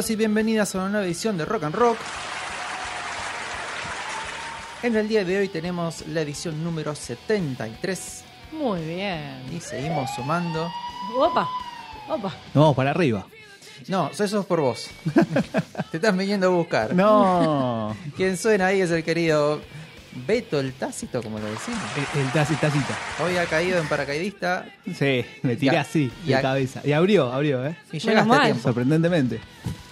Bienvenidos y bienvenidas a una nueva edición de Rock and Rock. En el día de hoy tenemos la edición número 73 Muy bien. y seguimos sumando. Opa, opa. Nos vamos para arriba. No, eso es por vos. Te estás viniendo a buscar. No. Quien suena ahí es el querido Beto el Tácito, como lo decimos. el, el taci- tacita. Hoy ha caído en paracaidista Sí, me tiré Ya. así, de Ya. cabeza. Y abrió, abrió, ¿eh? y llegaste a mal. tiempo. Sorprendentemente.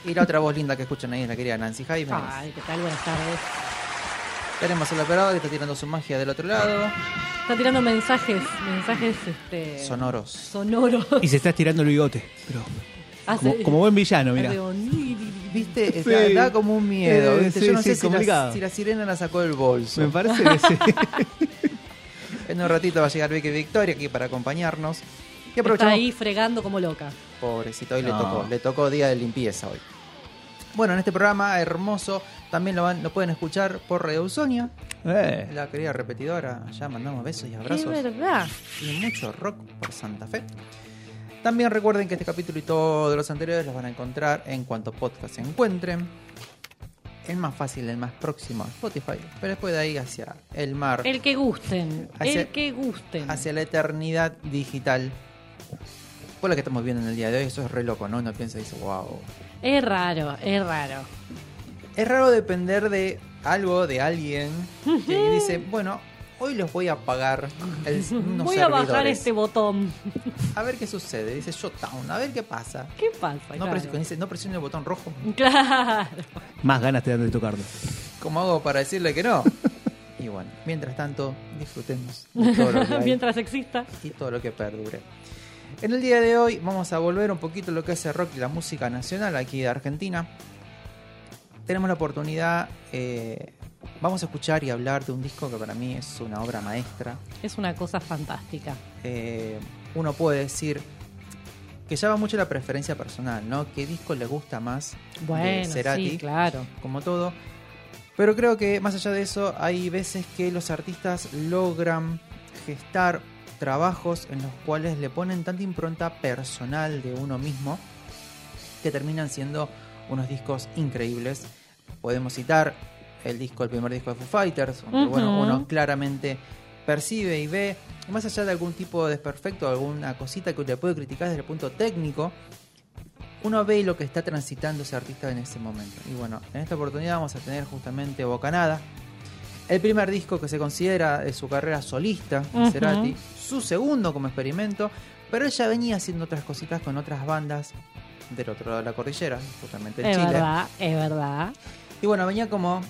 Y la otra voz linda que escuchan ahí es la querida Nancy Jaime. Ay, ¿qué tal? Buenas tardes. Tenemos al operador que está tirando su magia del otro lado. Está tirando mensajes, mensajes este, Sonoros. sonoros. Y se está estirando el bigote. Pero Hace- como, como buen villano, mira. hace un- ¿Viste? Sí. Da, da como un miedo. Eh, ¿viste? sí, Yo no sí, sé si la, complicado. si la sirena la sacó del bolso. Me parece que sí. En un ratito va a llegar Vicky Victoria aquí para acompañarnos. Y Está ahí fregando como loca. Pobrecito, hoy le tocó. Le tocó día de limpieza hoy. Bueno, en este programa hermoso también lo, van, lo pueden escuchar por Radio Usonia. Eh, La querida repetidora. Allá mandamos besos y abrazos. Es verdad. y mucho rock por Santa Fe. También recuerden que este capítulo y todos los anteriores los van a encontrar en cuanto podcast se encuentren. El más fácil, el más próximo a Spotify, pero después de ahí hacia el mar, El que gusten. Hacia- el que gusten. hacia la eternidad digital. Por lo que estamos viendo en el día de hoy, eso es re loco, ¿no? Uno piensa y dice, wow. Es raro, es raro. Es raro depender de algo, de alguien, que dice, bueno, hoy los voy a pagar el, unos Voy a bajar este botón. A ver qué sucede. Dice Shutdown, a ver qué pasa. ¿Qué pasa? No, Claro. presi- dice, no presione el botón rojo. Claro. más ganas te dan de tocarlo. ¿Cómo hago para decirle que no? Y bueno, mientras tanto, disfrutemos de todo lo que hay Mientras exista. y todo lo que perdure. En el día de hoy vamos a volver un poquito a lo que es el rock y la música nacional aquí de Argentina. Tenemos la oportunidad, eh, vamos a escuchar y hablar de un disco que para mí es una obra maestra. Es una cosa fantástica. Eh, uno puede decir que ya va mucho la preferencia personal, ¿no? ¿Qué disco le gusta más de Bueno, Cerati? sí, claro. como todo. Pero creo que más allá de eso, hay veces que los artistas logran gestar trabajos en los cuales le ponen tanta impronta personal de uno mismo que terminan siendo unos discos increíbles. Podemos citar el disco, el primer disco de Foo Fighters, donde bueno, uno claramente percibe y ve, más allá de algún tipo de desperfecto, alguna cosita que le puede criticar desde el punto técnico, uno ve lo que está transitando ese artista en ese momento. Y bueno, en esta oportunidad vamos a tener justamente Bocanada, el primer disco que se considera de su carrera solista, Ujú. Cerati, su segundo como experimento, pero él ya venía haciendo otras cositas con otras bandas del otro lado de la cordillera, justamente en Es Chile. verdad, es verdad. Y bueno, venía como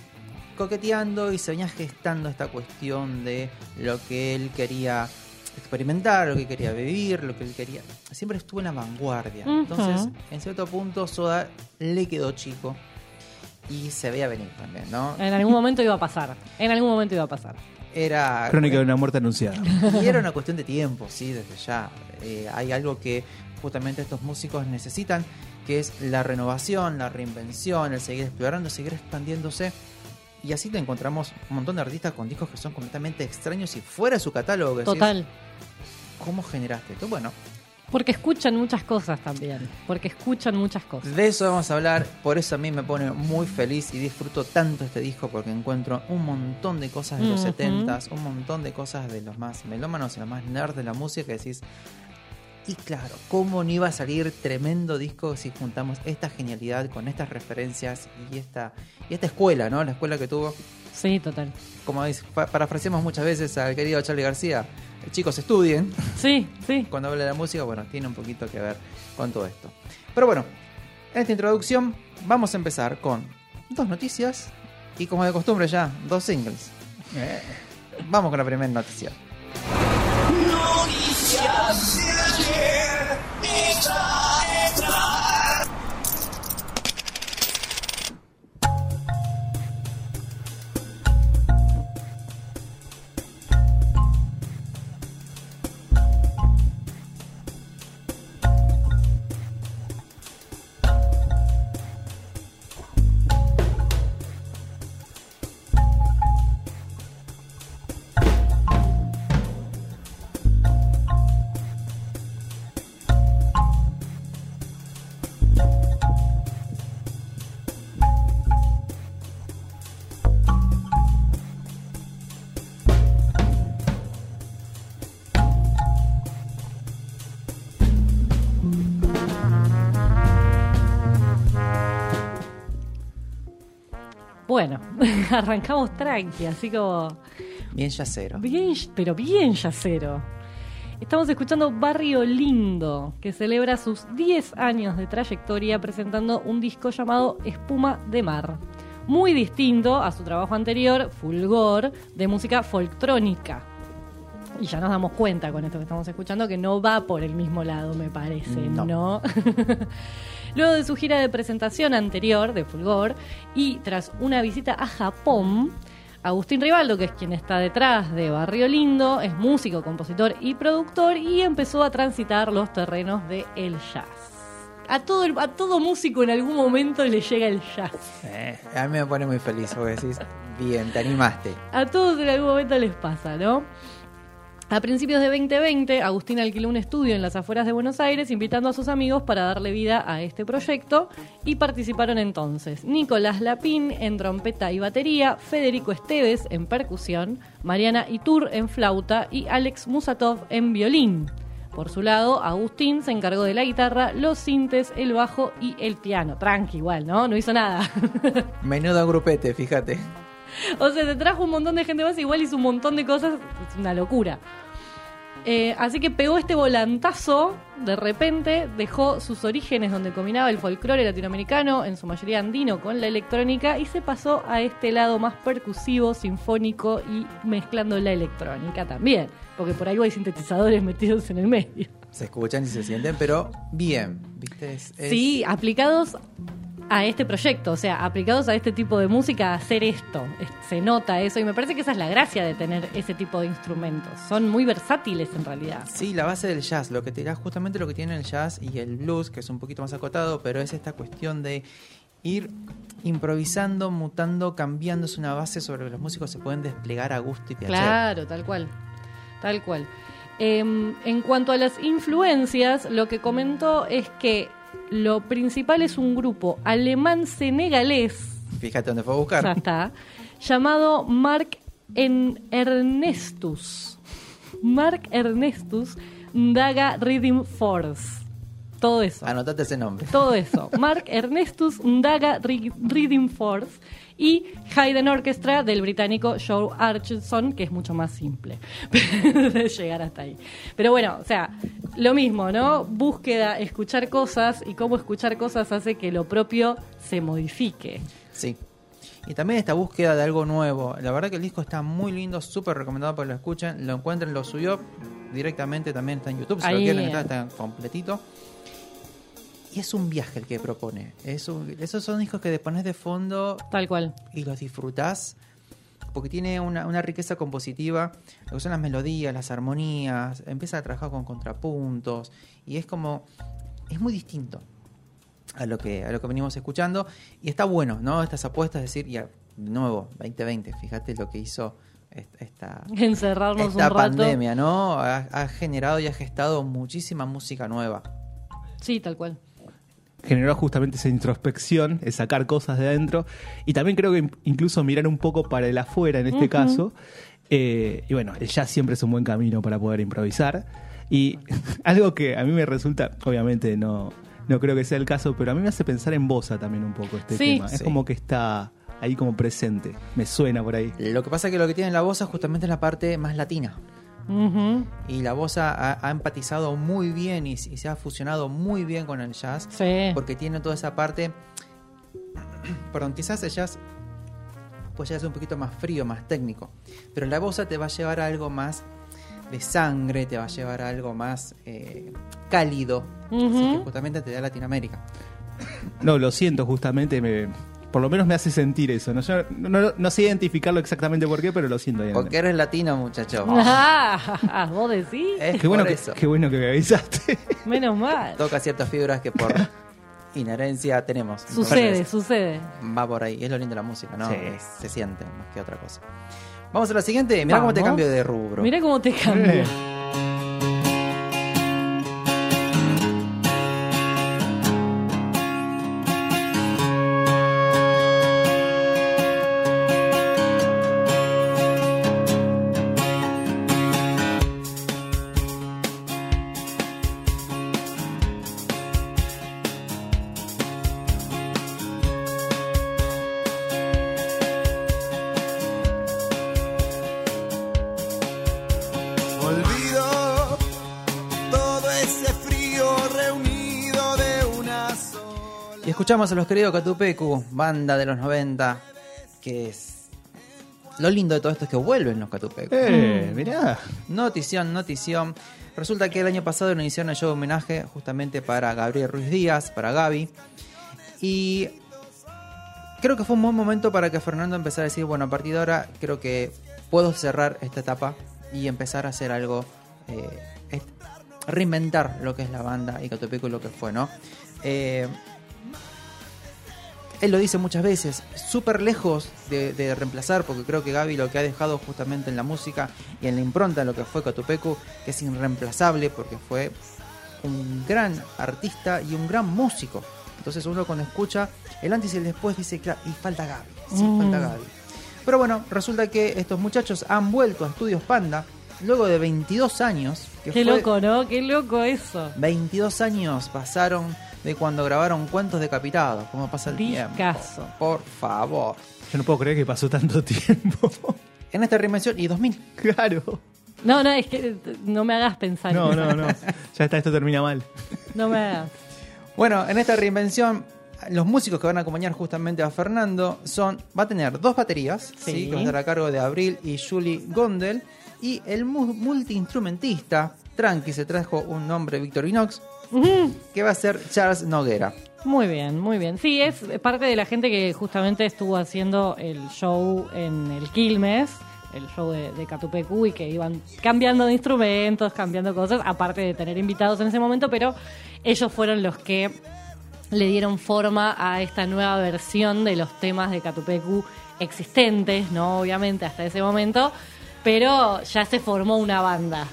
coqueteando y se venía gestando esta cuestión de lo que él quería experimentar, lo que quería vivir, lo que él quería. Siempre estuvo en la vanguardia. Entonces, en cierto punto, Soda le quedó chico. y se veía venir también, ¿no? En algún momento iba a pasar. En algún momento iba a pasar. Era Crónica de una muerte anunciada. y era una cuestión de tiempo, sí, desde ya. Eh, hay algo que justamente estos músicos necesitan, que es la renovación, la reinvención, el seguir explorando, seguir expandiéndose. Y así te encontramos un montón de artistas con discos que son completamente extraños y fuera de su catálogo. decís, Total. ¿Cómo generaste esto? Bueno, Porque escuchan muchas cosas también. Porque escuchan muchas cosas. de eso vamos a hablar. Por eso a mí me pone muy feliz y disfruto tanto este disco porque encuentro un montón de cosas de los Ujú. 70s, un montón de cosas de los más melómanos y los más nerds de la música que decís. Y claro, ¿cómo no iba a salir tremendo disco si juntamos esta genialidad con estas referencias y esta, y esta escuela, ¿no? La escuela que tuvo, Sí, total. como dice, pa- parafraseamos muchas veces al querido Charlie García, chicos estudien, Sí, sí. cuando habla de la música, bueno, tiene un poquito que ver con todo esto. Pero bueno, en esta introducción vamos a empezar con dos noticias y como de costumbre ya, dos singles. Vamos con la primera noticia. Noticias de ayer. arrancamos tranqui, así como Bien yacero. bien, pero bien yacero. Estamos escuchando Barrio Lindo, que celebra sus 10 años de trayectoria presentando un disco llamado Espuma de Mar. Muy distinto a su trabajo anterior, Fulgor, de música folktrónica. Y ya nos damos cuenta con esto que estamos escuchando que no va por el mismo lado, me parece, No. ¿no? Luego de su gira de presentación anterior de Fulgor y tras una visita a Japón, Agustín Rivaldo, que es quien está detrás de Barrio Lindo, es músico, compositor y productor y empezó a transitar los terrenos del el jazz. A todo, el- a todo músico en algún momento le llega el jazz. Eh, a mí me pone muy feliz porque decís, bien, te animaste. A todos en algún momento les pasa, ¿no? A principios de 2020, Agustín alquiló un estudio en las afueras de Buenos Aires, invitando a sus amigos para darle vida a este proyecto. Y participaron entonces Nicolás Lapín en trompeta y batería, Federico Esteves en percusión, Mariana Itur en flauta y Alex Musatov en violín. Por su lado, Agustín se encargó de la guitarra, los sintes, el bajo y el piano. Tranqui, igual, ¿no? No hizo nada. Menudo grupete, fíjate. O sea, se trajo un montón de gente más, igual hizo un montón de cosas, es una locura. Eh, así que pegó este volantazo, de repente dejó sus orígenes donde combinaba el folclore latinoamericano, en su mayoría andino, con la electrónica y se pasó a este lado más percusivo, sinfónico y mezclando la electrónica también, porque por ahí hay sintetizadores metidos en el medio. Se escuchan y se sienten, pero bien, ¿viste? Es- es- Sí, aplicados a este proyecto, o sea, aplicados a este tipo de música, hacer esto. Es- Se nota eso y me parece que esa es la gracia de tener ese tipo de instrumentos. Son muy versátiles en realidad. Sí, la base del jazz, lo que te da justamente lo que tiene el jazz y el blues, que es un poquito más acotado, pero es esta cuestión de ir improvisando, mutando, cambiando. Es una base sobre que los músicos se pueden desplegar a gusto y placer. Claro, tal cual. Tal cual. Em, en cuanto a las influencias, lo que comentó es que lo principal es un grupo alemán-senegalés Fíjate dónde fue a buscar. ya está, llamado Mark en Ernestus. Mark Ernestus Daga Rhythm Force. Todo eso. Anotate ese nombre. Todo eso. Mark Ernestus Daga Rhythm Force y Haydn Orchestra del británico Joe Archison, que es mucho más simple de llegar hasta ahí. Pero bueno, o sea, lo mismo, ¿no? Búsqueda, escuchar cosas y cómo escuchar cosas hace que lo propio se modifique. Sí. Y también esta búsqueda de algo nuevo. La verdad que el disco está muy lindo, súper recomendado para que lo escuchen. Lo encuentren, lo subió directamente, también está en YouTube. Si lo quieren, está, está completito. Y es un viaje el que propone. Es un- esos son discos que te pones de fondo Tal cual. y los disfrutás porque tiene una, una riqueza compositiva, lo que son las melodías, las armonías, empieza a trabajar con contrapuntos y es como, es muy distinto a lo que, a lo que venimos escuchando y está bueno, ¿no? Estas apuestas, es decir, ya, de nuevo, 2020, fíjate lo que hizo est- esta, Encerrarnos esta un rato. pandemia, ¿no? Ha, ha generado y ha gestado muchísima música nueva. Sí, tal cual. Generó justamente esa introspección, es sacar cosas de adentro y también creo que in- incluso mirar un poco para el afuera en este caso. Eh, y bueno, el jazz siempre es un buen camino para poder improvisar. Y algo que a mí me resulta, obviamente no, no creo que sea el caso, pero a mí me hace pensar en Bosa también un poco este Sí. tema. Es Sí. como que está ahí como presente, me suena por ahí. Lo que pasa es que lo que tiene la voz justamente es la parte más latina. Y la voz ha, ha empatizado muy bien y, y se ha fusionado muy bien con el jazz. Sí. Porque tiene toda esa parte. Perdón, quizás el jazz pues ya ser un poquito más frío, más técnico. Pero la bossa te va a llevar a algo más de sangre, te va a llevar a algo más eh, cálido. Así que justamente te da Latinoamérica. No, lo siento justamente, me, por lo menos me hace sentir eso. No, Yo no, no- no sé identificarlo exactamente por qué, pero lo siento. ahí Porque eres latino, muchacho. Ah, vos decís. Es Qué bueno, que, eso. qué bueno que me avisaste. Menos mal. Toca ciertas fibras que por inherencia tenemos. Sucede, Entonces, sucede. va por ahí. Es lo lindo de la música, ¿no? Sí. Se siente más que otra cosa. Vamos a la siguiente. Mira cómo te cambio de rubro. Mira cómo te cambia. Escuchamos a los queridos Catupecu, banda de los 90, que es... Lo lindo de todo esto es que vuelven los Catupecu. Eh, mirá. Notición, notición. Resulta que el año pasado nos hicieron el show de homenaje justamente para Gabriel Ruiz Díaz, para Gaby. Y creo que fue un buen momento para que Fernando empezara a decir, bueno, a partir de ahora creo que puedo cerrar esta etapa y empezar a hacer algo, eh, reinventar lo que es la banda y Catupecu y lo que fue, ¿no? Eh, él lo dice muchas veces, súper lejos de, de reemplazar, porque creo que Gaby lo que ha dejado justamente en la música y en la impronta de lo que fue Cotupecu, que es irreemplazable, porque fue un gran artista y un gran músico. Entonces uno cuando escucha el antes y el después dice, claro, y falta Gaby, sí, Mm. falta Gaby. Pero bueno, resulta que estos muchachos han vuelto a Estudios Panda, luego de 22 años. Que Qué fue- loco, ¿no? Qué loco eso. 22 años pasaron de cuando grabaron Cuentos Decapitados. ¿Cómo pasa el Discazo. tiempo? Por favor. Yo no puedo creer que pasó tanto tiempo. En esta reinvención, y 2000. claro. No, no, es que no me hagas pensar. No, no, no. Ya está, esto termina mal. No me hagas. Bueno, en esta reinvención, los músicos que van a acompañar justamente a Fernando son. Va a tener dos baterías, Sí. ¿sí? que va a estar a cargo de Abril y Julie Gondel. Y el mu- multiinstrumentista, Tranqui, se trajo un nombre Victorinox, Ujú. que va a ser Charles Noguera. Muy bien, muy bien. Sí, es parte de la gente que justamente estuvo haciendo el show en el Quilmes, el show de, de Catupecu, y que iban cambiando de instrumentos, cambiando cosas, aparte de tener invitados en ese momento, pero ellos fueron los que le dieron forma a esta nueva versión de los temas de Catupecu existentes, ¿no? Obviamente, hasta ese momento, pero ya se formó una banda.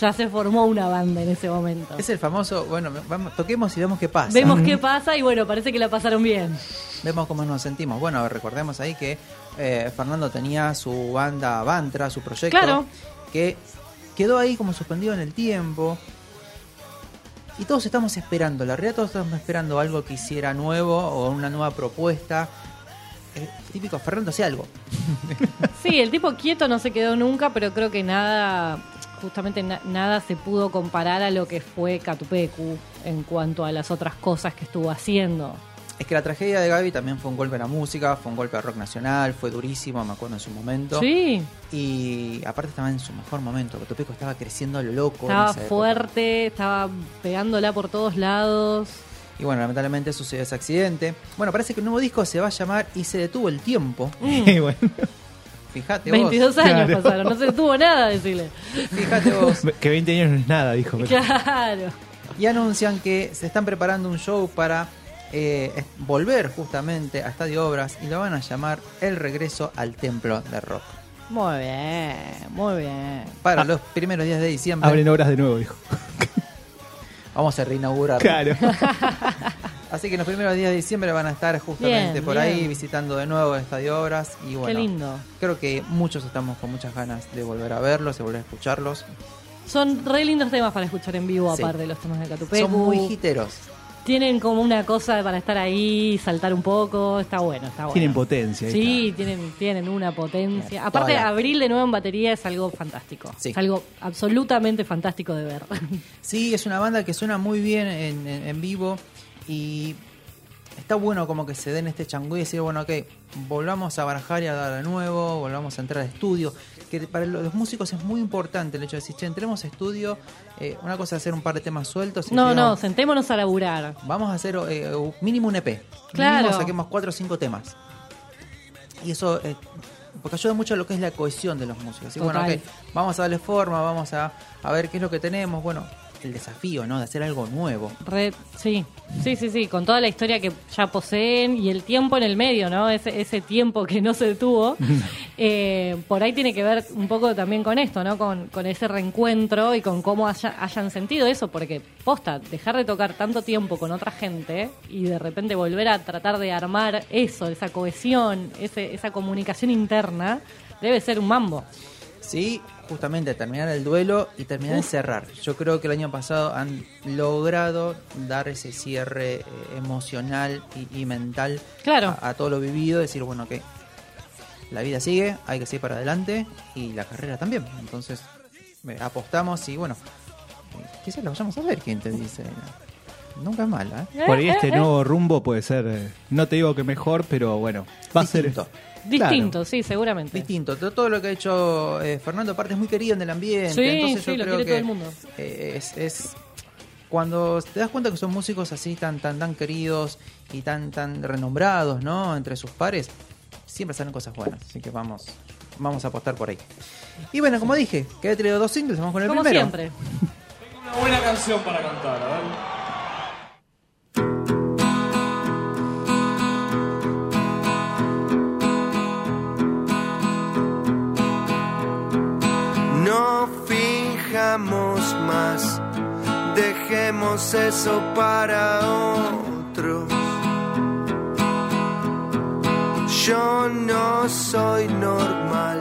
Ya se formó una banda en ese momento. Es el famoso, bueno, vamos, toquemos y vemos qué pasa. Vemos qué pasa y bueno, parece que la pasaron bien. Vemos cómo nos sentimos. Bueno, recordemos ahí que eh, Fernando tenía su banda Bantra, su proyecto, Claro. que quedó ahí como suspendido en el tiempo. Y todos estamos esperando, la realidad todos estamos esperando algo que hiciera nuevo o una nueva propuesta. Típico, Fernando hacía algo. Sí, el tipo quieto no se quedó nunca, pero creo que nada, justamente na- nada se pudo comparar a lo que fue Catupecu en cuanto a las otras cosas que estuvo haciendo. Es que la tragedia de Gaby también fue un golpe a la música, fue un golpe al rock nacional, fue durísimo, me acuerdo en su momento. Sí, Y aparte estaba en su mejor momento, Cotopeco estaba creciendo a lo loco. estaba fuerte, estaba pegándola por todos lados. Y bueno, lamentablemente sucedió ese accidente. Bueno, parece que el nuevo disco se va a llamar Y se detuvo el tiempo. Y bueno, Fíjate vos. 22 años Claro. pasaron, no se detuvo nada, decirle. Fíjate vos. que 20 años no es nada, dijo. Claro. Y anuncian que se están preparando un show para eh, volver justamente a Estadio Obras y lo van a llamar El Regreso al Templo de Rock. Muy bien, muy bien. Para Ah. los primeros días de diciembre Abren obras de nuevo, dijo. vamos a reinaugurar. Claro. Así que en los primeros días de diciembre van a estar justamente Bien, por ahí visitando de nuevo el Estadio Obras. Y bueno, Qué lindo. creo que muchos estamos con muchas ganas de volver a verlos, de volver a escucharlos. Son re lindos temas para escuchar en vivo, Sí. aparte de los temas de Catupecu. Son muy hiteros. Tienen como una cosa para estar ahí, saltar un poco. Está bueno, está bueno. Tienen potencia. Sí, tienen, tienen una potencia. Bien, Aparte, toda abril de nuevo en batería es algo fantástico. Sí. Es algo absolutamente fantástico de ver. Sí, es una banda que suena muy bien en, en- en vivo y está bueno como que se den este changüí y decir, bueno, ok, volvamos a barajar y a dar de nuevo, volvamos a entrar a estudio. Que para los músicos es muy importante el hecho de decir, che, entremos a estudio, eh, una cosa es hacer un par de temas sueltos y no, no, sentémonos a laburar. vamos a hacer eh, mínimo un EP. Claro. Mínimo saquemos cuatro o cinco temas. Y eso, eh, porque ayuda mucho a lo que es la cohesión de los músicos. Así, bueno, Total. ok, vamos a darle forma, vamos a, a ver qué es lo que tenemos. Bueno, el desafío, ¿no? De hacer algo nuevo. Sí, sí, sí, sí, con toda la historia que ya poseen y el tiempo en el medio, ¿no? Ese, ese tiempo que no se detuvo. eh, por ahí tiene que ver un poco también con esto, ¿no? Con, con ese reencuentro y con cómo haya- hayan sentido eso, porque posta, dejar de tocar tanto tiempo con otra gente y de repente volver a tratar de armar eso, esa cohesión, ese, esa comunicación interna, debe ser un mambo. Sí, justamente terminar el duelo y terminar de cerrar. Yo creo que el año pasado han logrado dar ese cierre eh, emocional y, y mental Claro. a, a todo lo vivido. Decir, bueno, que la vida sigue, hay que seguir para adelante y la carrera también. Entonces, eh, apostamos y bueno, eh, quizás lo vayamos a ver, ¿quién te dice? Nunca es mala, ¿eh? Por ahí este nuevo rumbo puede ser, eh, no te digo que mejor, pero bueno, va a ser... Distinto, sí, seguramente. Distinto, todo, todo lo que ha hecho eh, Fernando aparte es muy querido en el ambiente, Sí, entonces sí, yo lo creo quiere que todo el mundo. eh, es, es cuando te das cuenta que son músicos así tan tan tan queridos y tan tan renombrados, ¿no? Entre sus pares, siempre salen cosas buenas, así que vamos vamos a apostar por ahí. Y bueno, como dije, que he traído dos singles, vamos con el Como primero. siempre. Una buena canción para cantar, a ver. Dejemos eso para otros. Yo no soy normal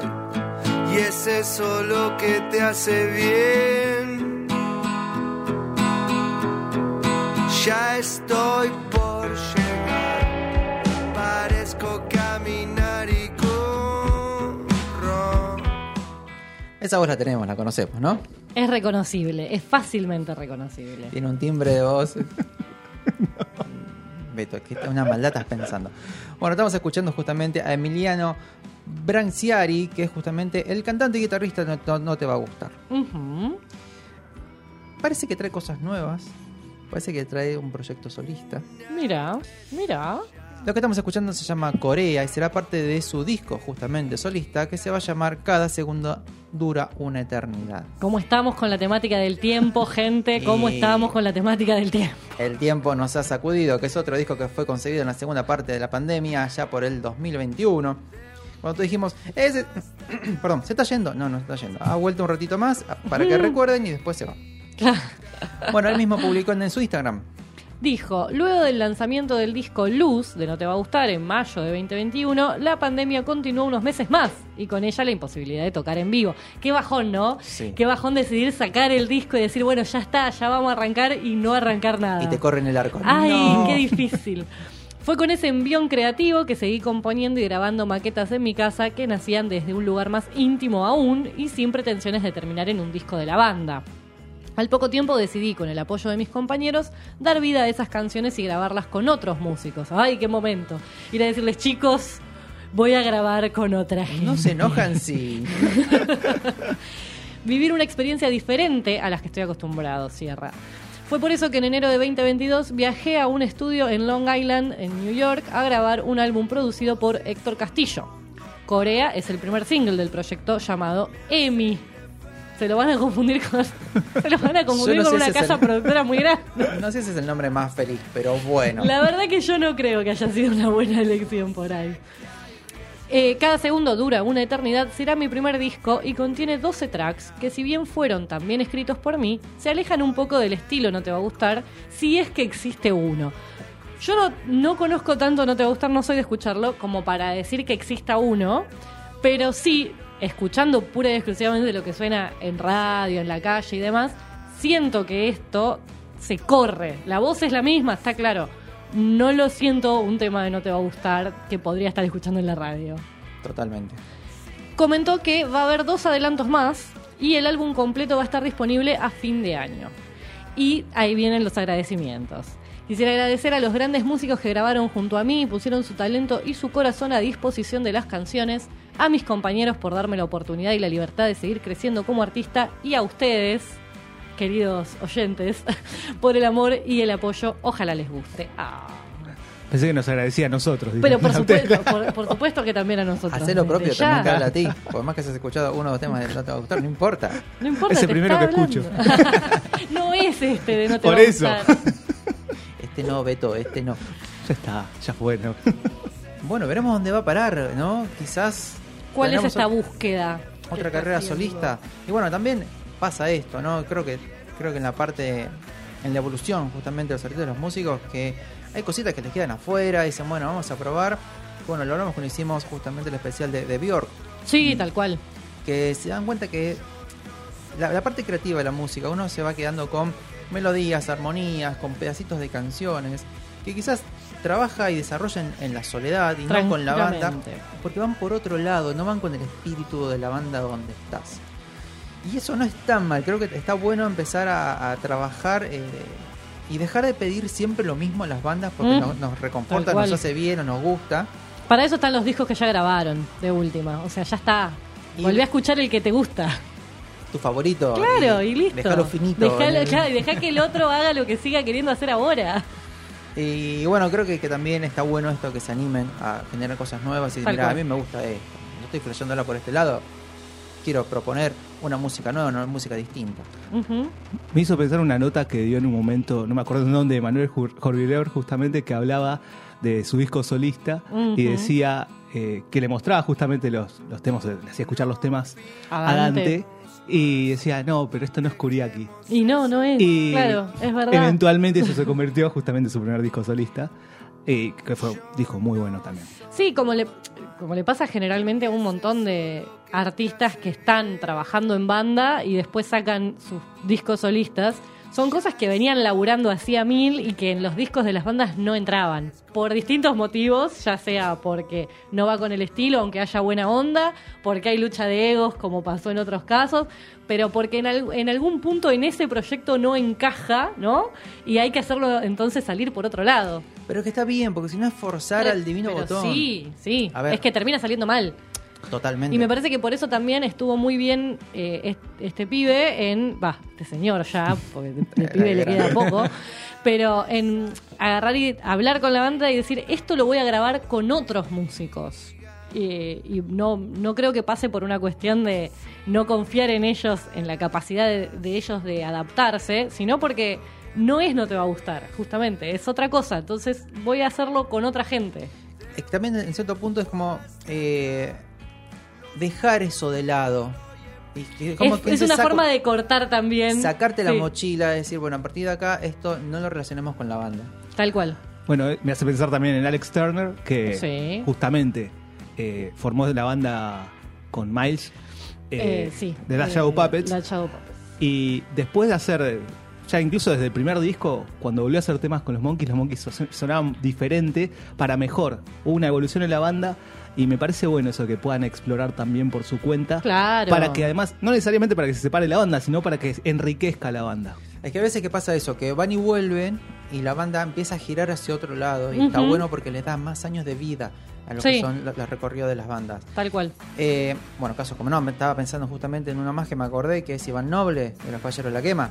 y es eso lo que te hace bien. Ya estoy por llegar, parezco caminar y corro. Esa voz la tenemos, la conocemos, ¿no? Es reconocible, es fácilmente reconocible. Tiene un timbre de voz. Beto, que una maldad estás pensando. Bueno, estamos escuchando justamente a Emiliano Branciari, que es justamente el cantante y guitarrista, no, no- no te va a gustar. Parece que trae cosas nuevas, parece que trae un proyecto solista. Mira, mira. Lo que estamos escuchando se llama Corea y será parte de su disco justamente solista que se va a llamar Cada segundo dura una eternidad. ¿Cómo estamos con la temática del tiempo, gente? ¿Cómo Sí. estamos con la temática del tiempo? El tiempo nos ha sacudido, que es otro disco que fue concebido en la segunda parte de la pandemia, ya por el 2021. Cuando tú dijimos, ese... perdón, ¿se está yendo? No, no se está yendo. Ha vuelto un ratito más para que recuerden y después se va. Bueno, él mismo publicó en su Instagram. Dijo, luego del lanzamiento del disco Luz, de No Te Va a Gustar, en mayo de 2021, la pandemia continuó unos meses más y con ella la imposibilidad de tocar en vivo. Qué bajón, ¿no? Sí. Qué bajón decidir sacar el disco y decir, bueno, ya está, ya vamos a arrancar y no arrancar nada. Y te corren el arco. Ay, No. qué difícil. Fue con ese envión creativo que seguí componiendo y grabando maquetas en mi casa que nacían desde un lugar más íntimo aún y sin pretensiones de terminar en un disco de la banda. Al poco tiempo decidí, con el apoyo de mis compañeros, dar vida a esas canciones y grabarlas con otros músicos. ¡Ay, qué momento! Ir a decirles, chicos, voy a grabar con otra gente. No se enojan si... Vivir una experiencia diferente a las que estoy acostumbrado, cierra. Fue por eso que en enero de 2022 viajé a un estudio en Long Island, en New York, a grabar un álbum producido por Héctor Castillo. Corea es el primer single del proyecto llamado Emi. Se lo van a confundir con, se lo van a confundir con una si casa el- productora muy grande. No sé si es el nombre más feliz, pero bueno. La verdad que yo no creo que haya sido una buena elección por ahí. Eh, cada segundo dura una eternidad, será mi primer disco y contiene 12 tracks que si bien fueron también escritos por mí, se alejan un poco del estilo No Te Va a Gustar, si es que existe uno. Yo no, no conozco tanto No Te Va a Gustar, no soy de escucharlo como para decir que exista uno, pero sí, escuchando pura y exclusivamente lo que suena en radio, en la calle y demás, siento que esto se corre. La voz es la misma, está claro. No lo siento un tema de No Te Va a Gustar que podría estar escuchando en la radio. Totalmente. Comentó que va a haber dos adelantos más y el álbum completo va a estar disponible a fin de año. Y ahí vienen los agradecimientos. Quisiera agradecer a los grandes músicos que grabaron junto a mí y pusieron su talento y su corazón a disposición de las canciones, a mis compañeros por darme la oportunidad y la libertad de seguir creciendo como artista y a ustedes, queridos oyentes, por el amor y el apoyo. Ojalá les guste. Ah. Pensé que nos agradecía a nosotros. Pero por a supuesto, por, por supuesto que también a nosotros. Hacé lo propio ya. también habla a ti. Por más que hayas escuchado uno de los temas de No te va a gustar, no importa. No importa, Es el primero que escucho. no es este de no te Por va a eso. gustar. Este no, Beto, este no. Ya está, ya fue. ¿no? Bueno, veremos dónde va a parar, ¿no? Quizás. ¿Cuál es esta búsqueda? que Otra carrera haciendo? solista. Y bueno, también pasa esto, ¿no? Creo que, creo que en la parte. En la evolución, justamente, de los artistas, de los músicos, que hay cositas que les quedan afuera. Y dicen, bueno, vamos a probar. Bueno, lo hablamos cuando hicimos justamente el especial de, de Bjork. Sí, tal cual. que se dan cuenta que la, la parte creativa de la música, uno se va quedando con melodías, armonías, con pedacitos de canciones, que quizás trabaja y desarrolla en, en la soledad y no con la banda, porque van por otro lado, no van con el espíritu de la banda donde estás. Y eso no es tan mal, creo que está bueno empezar a, a trabajar eh, y dejar de pedir siempre lo mismo a las bandas porque Mm, nos, reconforta, nos hace bien o nos gusta. Para eso están los discos que ya grabaron, de última. O sea, ya está. Volví a escuchar el que te gusta. Tu favorito. Claro, y, listo. Dejalo finito. Dejalo- claro, y dejá que el otro haga lo que siga queriendo hacer ahora. Y bueno, creo que, que también está bueno esto que se animen a generar cosas nuevas y Tal mira, a mí me gusta esto. No estoy flasheándola por este lado. Quiero proponer una música nueva, una música distinta. Me hizo pensar una nota que dio en un momento, no me acuerdo en dónde, de Manuel Jorvilever, justamente, que hablaba de su disco solista y decía eh, que le mostraba justamente los, los temas, le hacía escuchar los temas A a Dante. Y decía, no, pero esto no es Kuriaki. Y no, no es. Y claro, es verdad. eventualmente eso se convirtió justamente en su primer disco solista, y que fue un disco muy bueno también. Sí, como le, como le pasa generalmente a un montón de artistas que están trabajando en banda y después sacan sus discos solistas. Son cosas que venían laburando hacía mil y que en los discos de las bandas no entraban. Por distintos motivos, ya sea porque no va con el estilo, aunque haya buena onda, porque hay lucha de egos, como pasó en otros casos, pero porque en, al- en algún punto en ese proyecto no encaja, ¿no? Y hay que hacerlo entonces salir por otro lado. Pero que está bien, porque si no es forzar al divino Pero botón. Sí, sí. A ver. Es que termina saliendo mal. Totalmente. Y me parece que por eso también estuvo muy bien eh, est- este pibe en. Va, este señor ya, porque de pibe le queda poco. Pero en agarrar y hablar con la banda y decir, esto lo voy a grabar con otros músicos. Y, y no, no creo que pase por una cuestión de no confiar en ellos, en la capacidad de, de ellos de adaptarse, sino porque no es no te va a gustar, justamente, es otra cosa. Entonces voy a hacerlo con otra gente. También en cierto punto es como eh, dejar eso de lado. Y que como Es, que es se una saco- forma de cortar también. Sacarte la Sí, mochila, decir, bueno, a partir de acá esto no lo relacionemos con la banda. Tal cual. Bueno, eh, me hace pensar también en Alex Turner, que Sí. justamente eh, formó la banda con Miles eh, Eh, sí. de la Shadow Puppets. La Shadow Puppets. Y después de hacer, ya incluso desde el primer disco, cuando volvió a hacer temas con los Monkeys, los Monkeys son- sonaban diferente para mejor. Hubo una evolución en la banda y me parece bueno eso que puedan explorar también por su cuenta. Claro. Para que además, no necesariamente para que se separe la banda, sino para que enriquezca la banda. Es que a veces que pasa eso, que van y vuelven y la banda empieza a girar hacia otro lado. Y está bueno porque le da más años de vida a lo Sí. que son los, los recorridos de las bandas. Tal cual. Eh, bueno, casos como no, me estaba pensando justamente en una más que me acordé, que es Iván Noble, de los Caballeros de la Quema.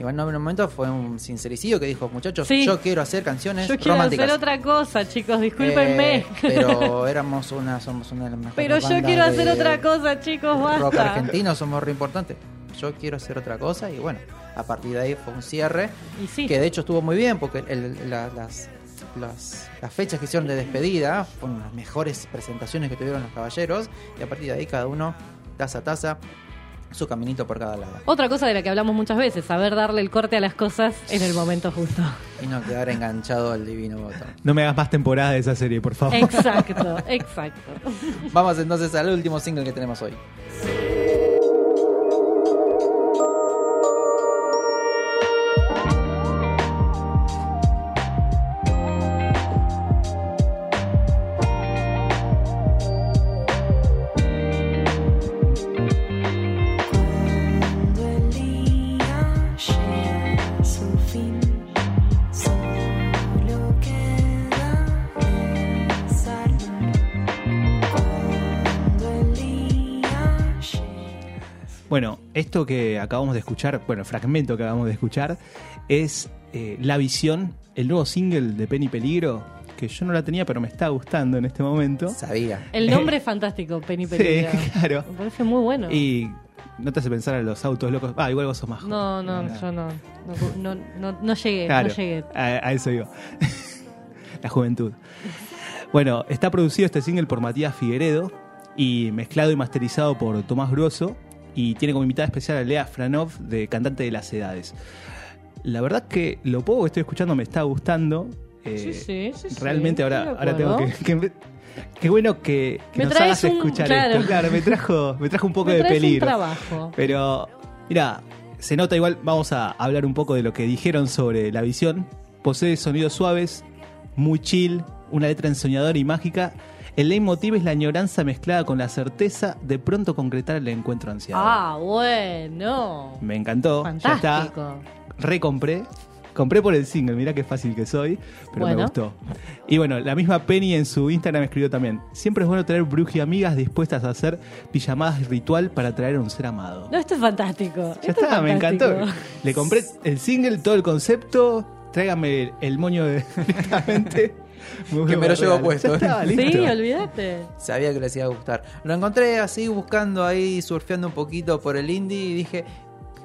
Y bueno, en un momento fue un sincericidio que dijo, muchachos, Sí. yo quiero hacer canciones Yo quiero románticas. hacer otra cosa, chicos, discúlpenme. Eh, pero éramos una, somos una de las mejores Pero yo quiero hacer otra cosa, chicos, Rock basta. argentino, somos re importantes. Yo quiero hacer otra cosa y bueno, a partir de ahí fue un cierre Y sí. que de hecho estuvo muy bien porque el- la- las, las, las fechas que hicieron de despedida fueron las mejores presentaciones que tuvieron los caballeros y a partir de ahí cada uno, taza a taza, su caminito por cada lado. Otra cosa de la que hablamos muchas veces, saber darle el corte a las cosas en el momento justo. Y no quedar enganchado al divino botón. No me hagas más temporada de esa serie, por favor. Exacto, exacto. Vamos entonces al último single que tenemos hoy. Esto que acabamos de escuchar, bueno, el fragmento que acabamos de escuchar, es eh, La Visión, el nuevo single de Penny Peligro, que yo no la tenía, pero me está gustando en este momento. Sabía. El nombre es fantástico, Penny Sí, Peligro. claro. Me parece muy bueno. Y no te hace pensar en los autos locos. Ah, igual vos sos más joven. No, no, yo no. No, no, no, no llegué, Claro, no llegué. A, a eso digo. La juventud. Bueno, está producido este single por Matías Figueredo y mezclado y masterizado por Tomás Grosso y tiene como invitada especial a Lea Franov de Cantante de las Edades. La verdad que lo poco que estoy escuchando me está gustando. eh, Sí, sí, sí, Realmente ahora, ahora tengo que... que- Qué bueno que, nos hagas un- escuchar claro. esto. Claro, me trajo, me trajo un poco Me de un peligro. trabajo. Pero, mira, se nota igual, vamos a hablar un poco de lo que dijeron sobre la visión. Posee sonidos suaves, muy chill, una letra ensoñadora y mágica. El leitmotiv es la añoranza mezclada con la certeza de pronto concretar el encuentro ansiado. Ah, bueno. Me encantó, ya está. Fantástico. Recompré. Compré por el single, mirá qué fácil que soy, pero me gustó. Y bueno, la misma Penny en su Instagram escribió también: Siempre es bueno tener bruji amigas dispuestas a hacer pijamadas ritual para traer a un ser amado. No, esto es fantástico. Ya Esto es está, me encantó. fantástico. Le compré el single, todo el concepto. Tráigame el, el moño de- directamente. Que me lo llevo puesto. Sí, olvídate. Sabía que les iba a gustar. Lo encontré así buscando ahí, surfeando un poquito por el indie y dije,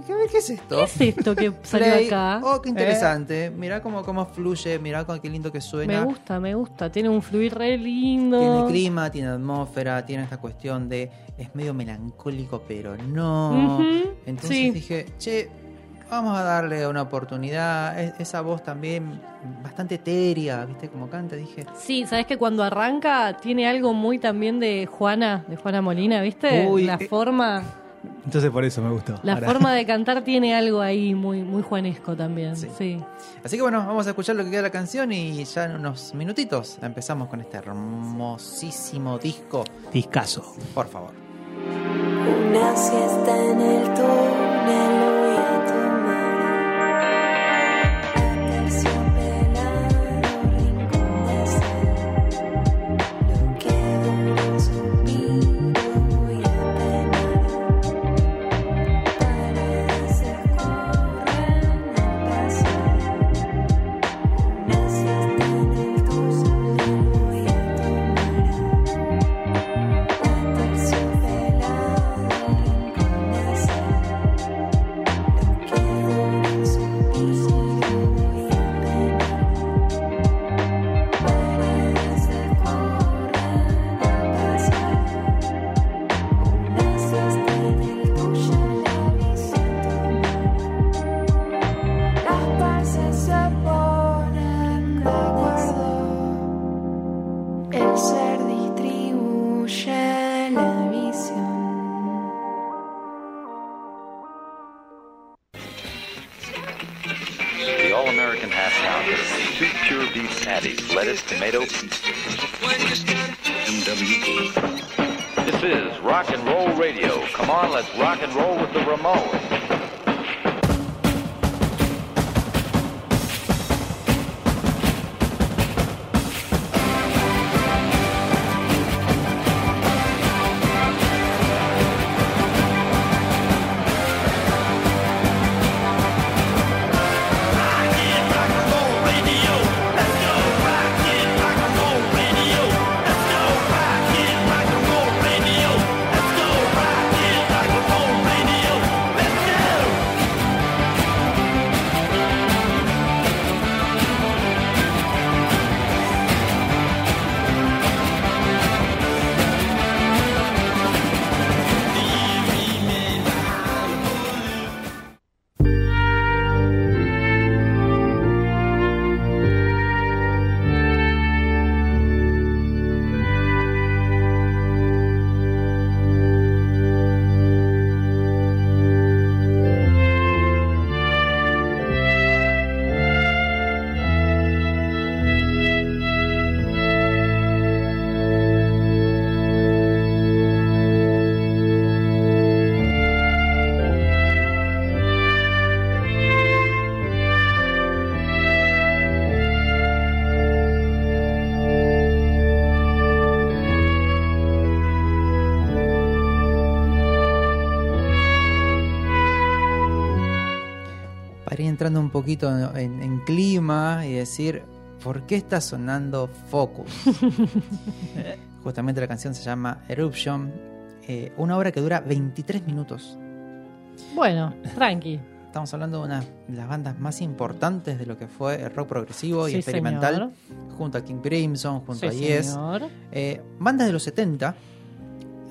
¿qué, qué es esto? ¿Qué es esto que salió Play. acá? Oh, qué interesante. Mirá cómo, cómo fluye, mirá con qué lindo que Me suena. gusta, me gusta. Tiene un fluir re lindo. Tiene clima, tiene atmósfera, tiene esta cuestión de es medio melancólico, pero no. Entonces sí. dije, che, vamos a darle una oportunidad. Es- esa voz también bastante etérea, ¿viste? Como canta, dije. Sí, sabes que cuando arranca tiene algo muy también de Juana, de Juana Molina, ¿viste? Uy, la eh, forma, Entonces por eso me gustó. la Ahora- forma de cantar tiene algo ahí muy, muy juanesco también. Sí. Sí. Así que bueno, vamos a escuchar lo que queda de la canción y ya en unos minutitos empezamos con este hermosísimo disco. Discaso. Por favor. Una siesta en el túnel poquito en, en clima y decir, ¿por qué está sonando Focus? Justamente la canción se llama Eruption, eh, una obra que dura 23 minutos. Bueno, tranqui. Estamos hablando de una de las bandas más importantes de lo que fue el rock progresivo y Sí, experimental, junto a King Crimson, junto Sí, a Yes. Eh, bandas de los 70.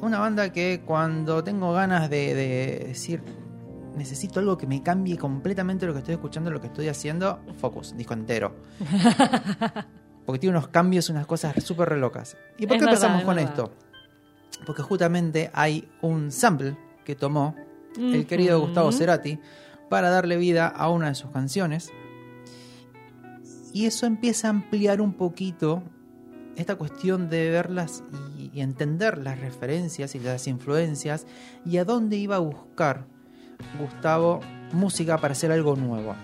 Una banda que cuando tengo ganas de, de decir necesito algo que me cambie completamente lo que estoy escuchando, lo que estoy haciendo, Focus, disco entero. Porque tiene unos cambios, unas cosas súper re locas. ¿Y por Es qué verdad, empezamos es con verdad. esto? Porque justamente hay un sample que tomó el querido. Gustavo Cerati para darle vida a una de sus canciones. Y eso empieza a ampliar un poquito esta cuestión de verlas y, y entender las referencias y las influencias y a dónde iba a buscar Gustavo música para hacer algo nuevo.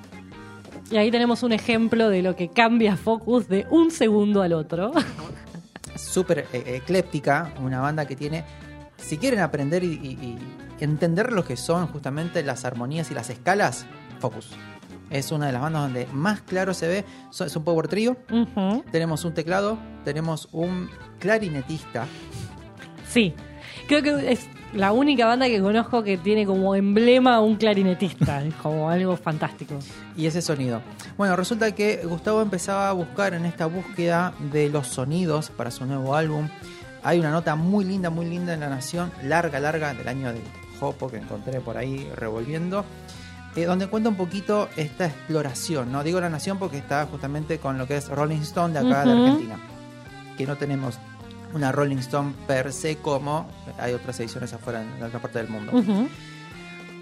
Y ahí tenemos un ejemplo de lo que cambia Focus de un segundo al otro. Súper eh, ecléptica, una banda que tiene, si quieren aprender y, y- y entender lo que son justamente las armonías y las escalas, Focus. Es una de las bandas donde más claro se ve, es un power trio, tenemos un teclado, tenemos un clarinetista, Sí, creo que es la única banda que conozco que tiene como emblema un clarinetista. Es como algo fantástico. y ese sonido. Bueno, resulta que Gustavo empezaba a buscar en esta búsqueda de los sonidos para su nuevo álbum. Hay una nota muy linda, muy linda en La Nación, larga, larga, del año de Jopo que encontré por ahí revolviendo, eh, donde cuenta un poquito esta exploración. No digo La Nación porque está justamente con lo que es Rolling Stone de acá de. Argentina, que no tenemos una Rolling Stone per se como hay otras ediciones afuera en la otra parte del mundo.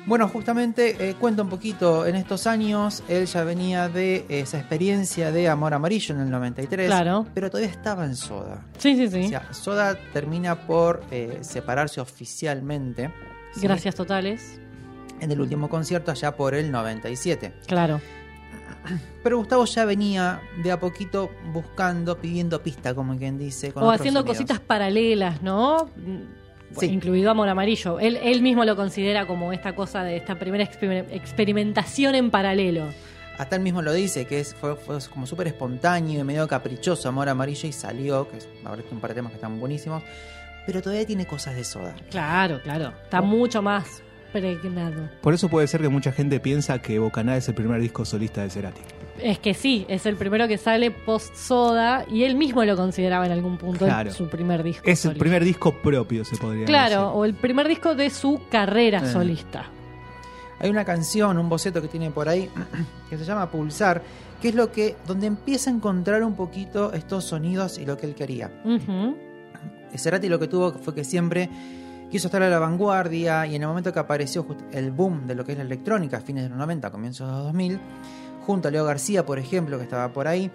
Bueno, justamente eh, cuenta un poquito, en estos años él ya venía de esa experiencia de Amor Amarillo en el 93, Claro. pero todavía estaba en Soda. Sí, sí, sí. O sea, Soda termina por eh, separarse oficialmente ¿sí? Gracias totales. en el último concierto allá por el 97. Claro. Pero Gustavo ya venía de a poquito buscando, pidiendo pista, como quien dice. Con O haciendo sonidos. cositas paralelas, ¿no? Sí. Incluido Amor Amarillo. Él, él mismo lo considera como esta cosa de esta primera exper- experimentación en paralelo. Hasta él mismo lo dice, que es, fue, fue como súper espontáneo y medio caprichoso Amor Amarillo y salió, que es, un par de temas que están buenísimos, pero todavía tiene cosas de soda. Claro, claro. Está mucho más Por eso puede ser que mucha gente piensa que Bocaná es el primer disco solista de Cerati. Es que sí, es el primero que sale post soda y él mismo lo consideraba en algún punto Claro. su primer disco. Es el primer disco propio, se podría Claro, decir. o el primer disco de su carrera Eh. solista. Hay una canción, un boceto que tiene por ahí, que se llama Pulsar, que es lo que, donde empieza a encontrar un poquito estos sonidos y lo que él quería. Ujú. Cerati lo que tuvo fue que siempre quiso estar a la vanguardia y en el momento que apareció el boom de lo que es la electrónica, fines de los 90, comienzos de los 2000, junto a Leo García, por ejemplo, que estaba por ahí,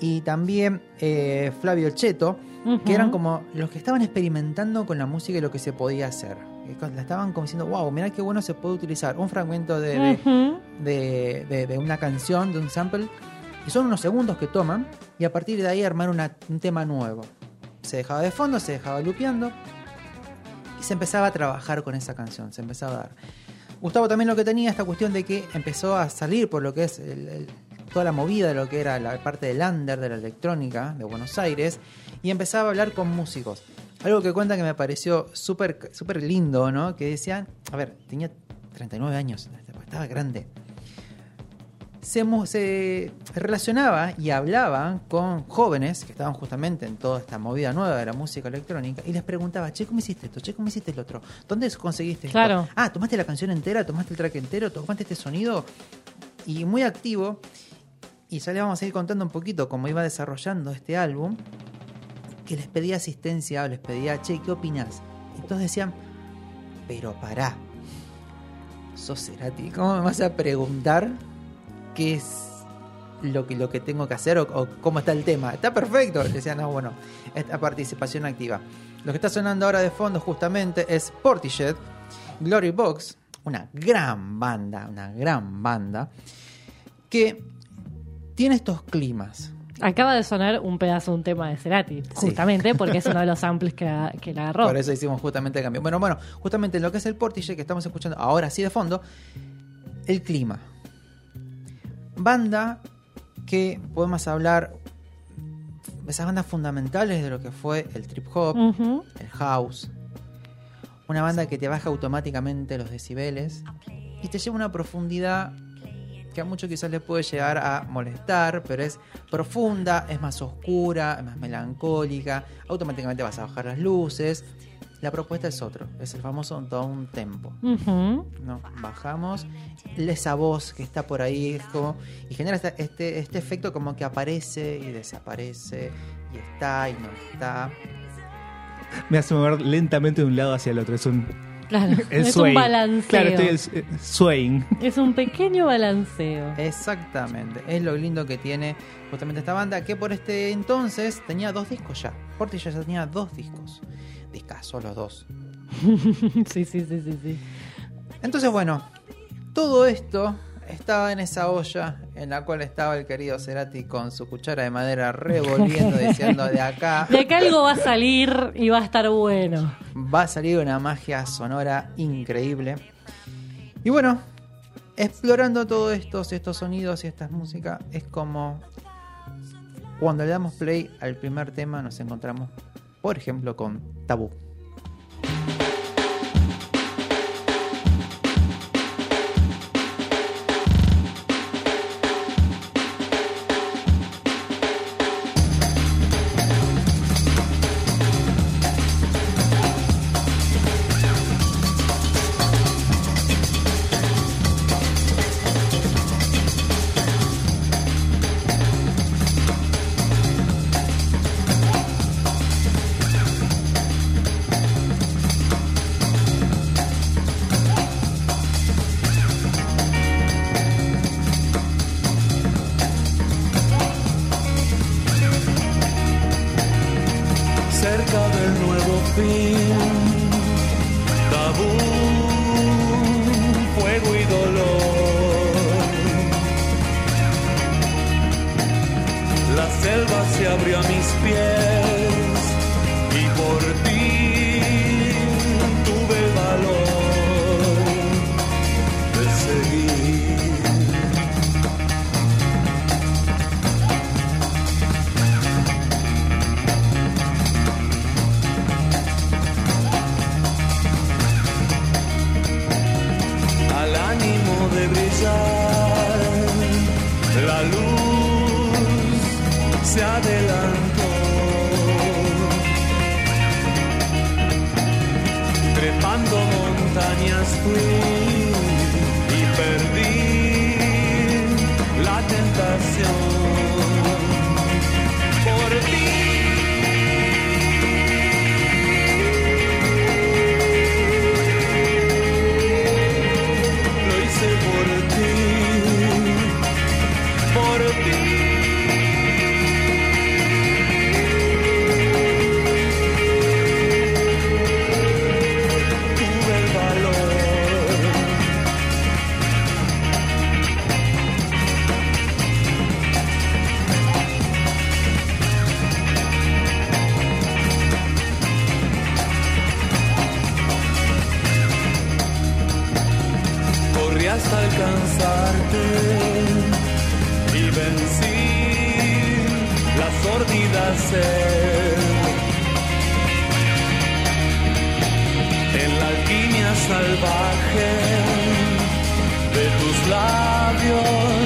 y también eh, Flavio Cheto, que eran como los que estaban experimentando con la música y lo que se podía hacer. Co- La estaban como diciendo, wow, mirá qué bueno se puede utilizar un fragmento de, de- de, de- de una canción, de un sample, y son unos segundos que toman, y a partir de ahí armar una- un tema nuevo. Se dejaba de fondo, se dejaba lupeando, y se empezaba a trabajar con esa canción, se empezaba a dar. Gustavo también lo que tenía esta cuestión de que empezó a salir por lo que es toda la movida de lo que era la parte del under, de la electrónica de Buenos Aires, y empezaba a hablar con músicos. Algo que cuenta que me pareció súper súper lindo, ¿no? Que decían, a ver, tenía 39 años, estaba grande. Se, se relacionaba y hablaba con jóvenes que estaban justamente en toda esta movida nueva de la música electrónica y les preguntaba, che, ¿cómo hiciste esto? Che, ¿cómo hiciste el otro? ¿Dónde conseguiste esto? Claro. Ah, ¿tomaste la canción entera? ¿Tomaste el track entero? ¿Tomaste este sonido? Y muy activo. Y ya le vamos a ir contando un poquito cómo iba desarrollando este álbum. Que les pedía asistencia o les pedía, che, ¿qué opinas? Y todos decían, pero pará. Sos Cerati, ¿cómo me vas a preguntar qué es lo que, lo que tengo que hacer o, o cómo está el tema? Está perfecto. Le decía, no, bueno, esta participación activa. Lo que está sonando ahora de fondo justamente es Portishead, Glory Box, una gran banda, una gran banda, que tiene estos climas. Acaba de sonar un pedazo de un tema de Cerati, justamente porque es uno de los samples que, que la agarró. Por eso hicimos justamente el cambio. Bueno, bueno, justamente lo que es el Portishead que estamos escuchando ahora sí de fondo, el clima. Banda que podemos hablar de esas bandas fundamentales de lo que fue el trip hop, el house. Una banda que te baja automáticamente los decibeles y te lleva a una profundidad que a muchos quizás les puede llegar a molestar, pero es profunda, es más oscura, es más melancólica, automáticamente vas a bajar las luces. La propuesta es otro, es el famoso down tempo. Ujú. ¿no? Bajamos esa voz que está por ahí es como, y genera este, este efecto como que aparece y desaparece, y está y no está. Me hace mover lentamente de un lado hacia el otro. Es un, Claro, el es un balanceo. Claro, estoy el, eh, swaying. Es un pequeño balanceo. Exactamente, es lo lindo que tiene justamente esta banda, que por este entonces tenía dos discos ya. Portishead ya tenía dos discos. Discazos los dos. sí, sí, sí, sí, sí. Entonces, bueno, todo esto estaba en esa olla en la cual estaba el querido Cerati con su cuchara de madera revolviendo, diciendo de acá De acá algo va a salir y va a estar bueno. va a salir una magia sonora increíble. Y bueno, explorando todos estos, estos sonidos y estas músicas, es como cuando le damos play al primer tema nos encontramos, por ejemplo, con Tabú. Trepando montañas fui y perdí la tentación. En la alquimia salvaje de tus labios,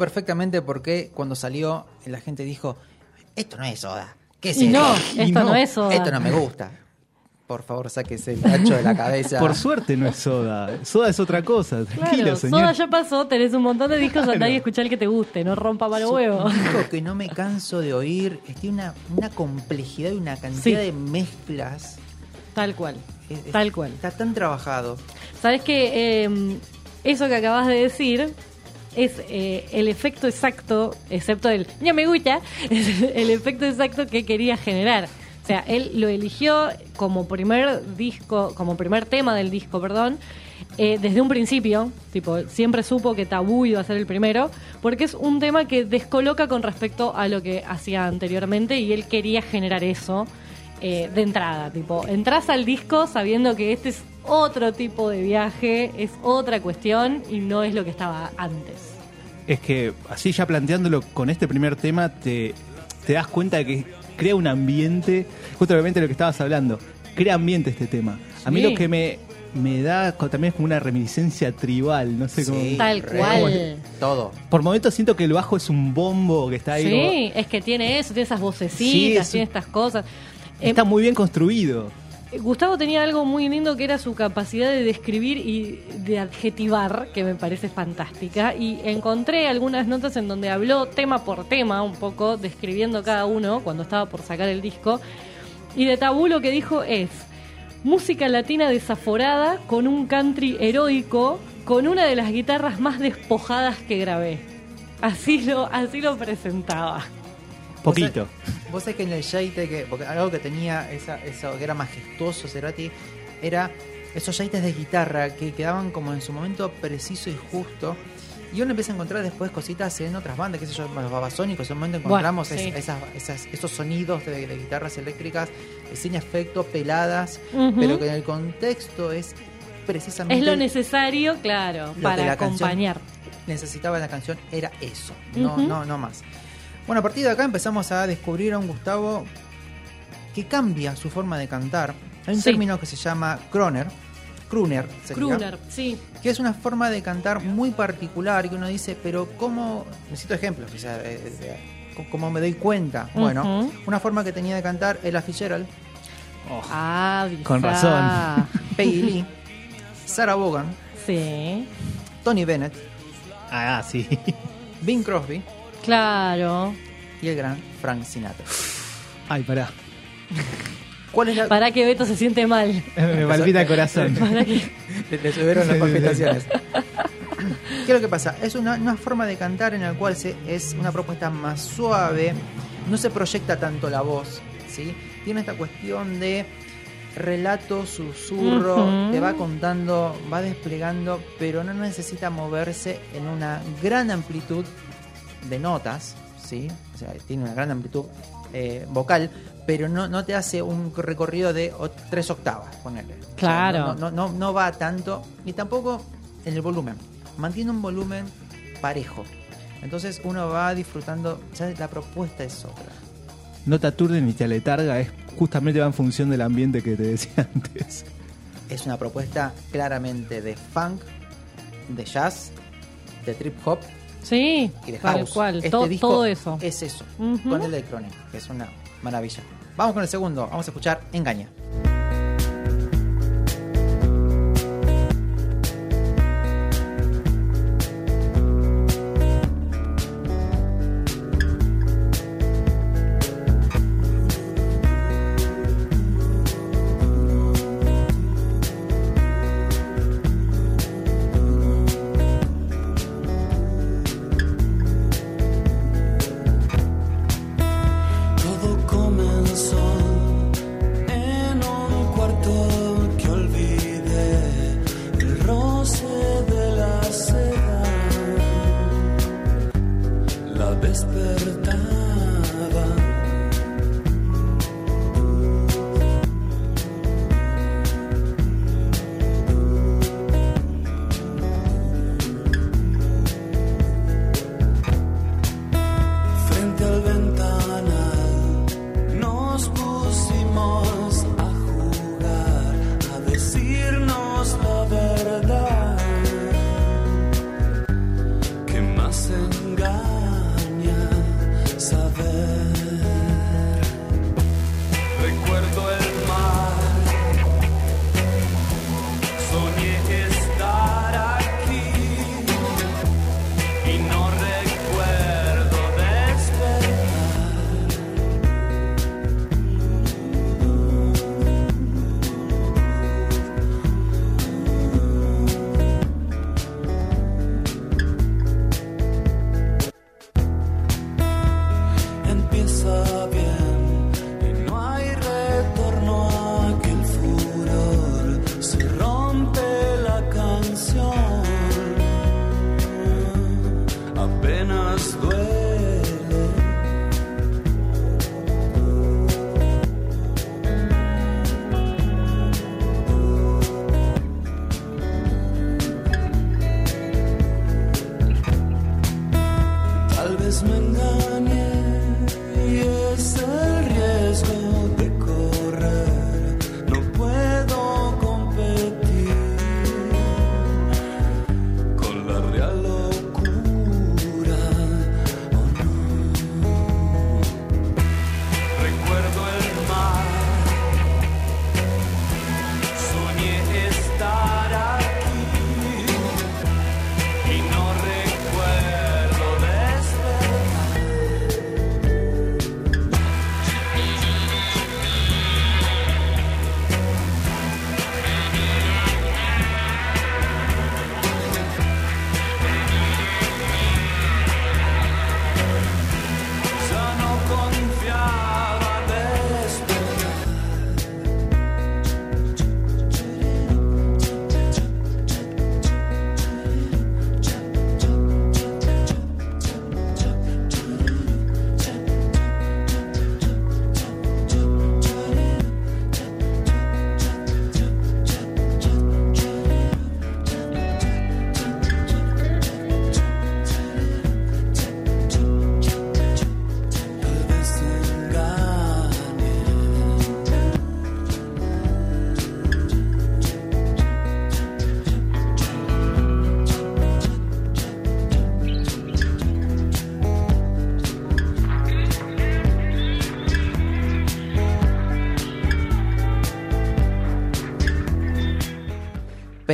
perfectamente por qué cuando salió la gente dijo, esto no es soda. ¿Qué es Y esto? no, Y esto no es soda. Esto no me gusta. Por favor, sáquese el tacho de la cabeza. Por suerte no es soda. Soda es otra cosa. Tranquilo, Claro, señor. Soda ya pasó, tenés un montón de discos, andá y escuchá el que te guste, no rompa Es huevo. Un disco que no me canso de oír. Tiene una, una complejidad y una cantidad Sí. de mezclas. Tal cual, es- tal cual. Está tan trabajado. Sabes que eh, eso que acabas de decir es eh, el efecto exacto, excepto el no me gusta, el efecto exacto que quería generar. O sea, él lo eligió como primer disco, como primer tema del disco, perdón, eh, desde un principio, tipo, siempre supo que Tabú iba a ser el primero, porque es un tema que descoloca con respecto a lo que hacía anteriormente y él quería generar eso eh, de entrada. Tipo, entras al disco sabiendo que este es otro tipo de viaje, es otra cuestión y no es lo que estaba antes. Es que así ya planteándolo con este primer tema, te, te das cuenta de que crea un ambiente, justamente lo que estabas hablando, crea ambiente este tema. A mí Sí. lo que me, me da también es como una reminiscencia tribal, no sé cómo... Sí, Tal re- cual. Todo. Por momentos siento que el bajo es un bombo que está ahí. como- Sí, es que tiene eso, tiene esas Sí, vocecitas, es tiene estas cosas. Eh, Está muy bien construido. Gustavo tenía algo muy lindo que era su capacidad de describir y de adjetivar, que me parece fantástica. Y encontré algunas notas en donde habló tema por tema, un poco describiendo cada uno cuando estaba por sacar el disco. Y de Tabú lo que dijo es: música latina desaforada con un country heroico, con una de las guitarras más despojadas que grabé. Así lo, así lo presentaba. Poquito. Vos sabés que en el Yaite, que, porque algo que tenía esa, eso que era majestuoso Cerati, era esos yaites de guitarra que quedaban como en su momento preciso y justo. Y uno empieza a encontrar después cositas en otras bandas, qué sé yo, los babasónicos, en un momento encontramos Bueno, es- sí. esas, esas- esos sonidos de, de guitarras eléctricas eh, sin efecto, peladas, pero que en el contexto es precisamente Es lo necesario, claro, para acompañar. necesitaba la canción era eso, no, no, no más. Bueno, a partir de acá empezamos a descubrir a un Gustavo que cambia su forma de cantar. Hay un Sí. término que se llama croner, crooner, sería, Kruner, sí. que es una forma de cantar muy particular y que uno dice, pero ¿cómo? Necesito ejemplos, o sea, eh, eh, ¿cómo me doy cuenta? Bueno, una forma que tenía de cantar Ella Fitzgerald, Ah, Con razón. Peggy Lee, Sarah Vaughan, Sí, Tony Bennett, Ah, sí. Bing Crosby claro. y el gran Frank Sinatra. Ay, pará. ¿Cuál es la, Para que Beto se siente mal. Me palpita el corazón. Para que... Le, le subieron las palpitaciones. ¿Qué es lo que pasa? Es una, una forma de cantar en la cual se, es una propuesta más suave, no se proyecta tanto la voz, ¿sí? Tiene esta cuestión de relato, susurro, te va contando, va desplegando, pero no necesita moverse en una gran amplitud de notas, ¿sí? O sea, tiene una gran amplitud eh, vocal, pero no, no te hace un recorrido de o- tres octavas, ponerle. Claro. no, no, no, no va tanto, y tampoco en el volumen. Mantiene un volumen parejo. Entonces uno va disfrutando, ya la propuesta es otra. No te aturde ni te aletarga, es justamente va en función del ambiente que te decía antes. Es una propuesta claramente de funk, de jazz, de trip hop Sí, y de tal cual. Este todo eso. Es eso, Ujú. con electrónica, que es una maravilla. Vamos con el segundo, vamos a escuchar Engaña.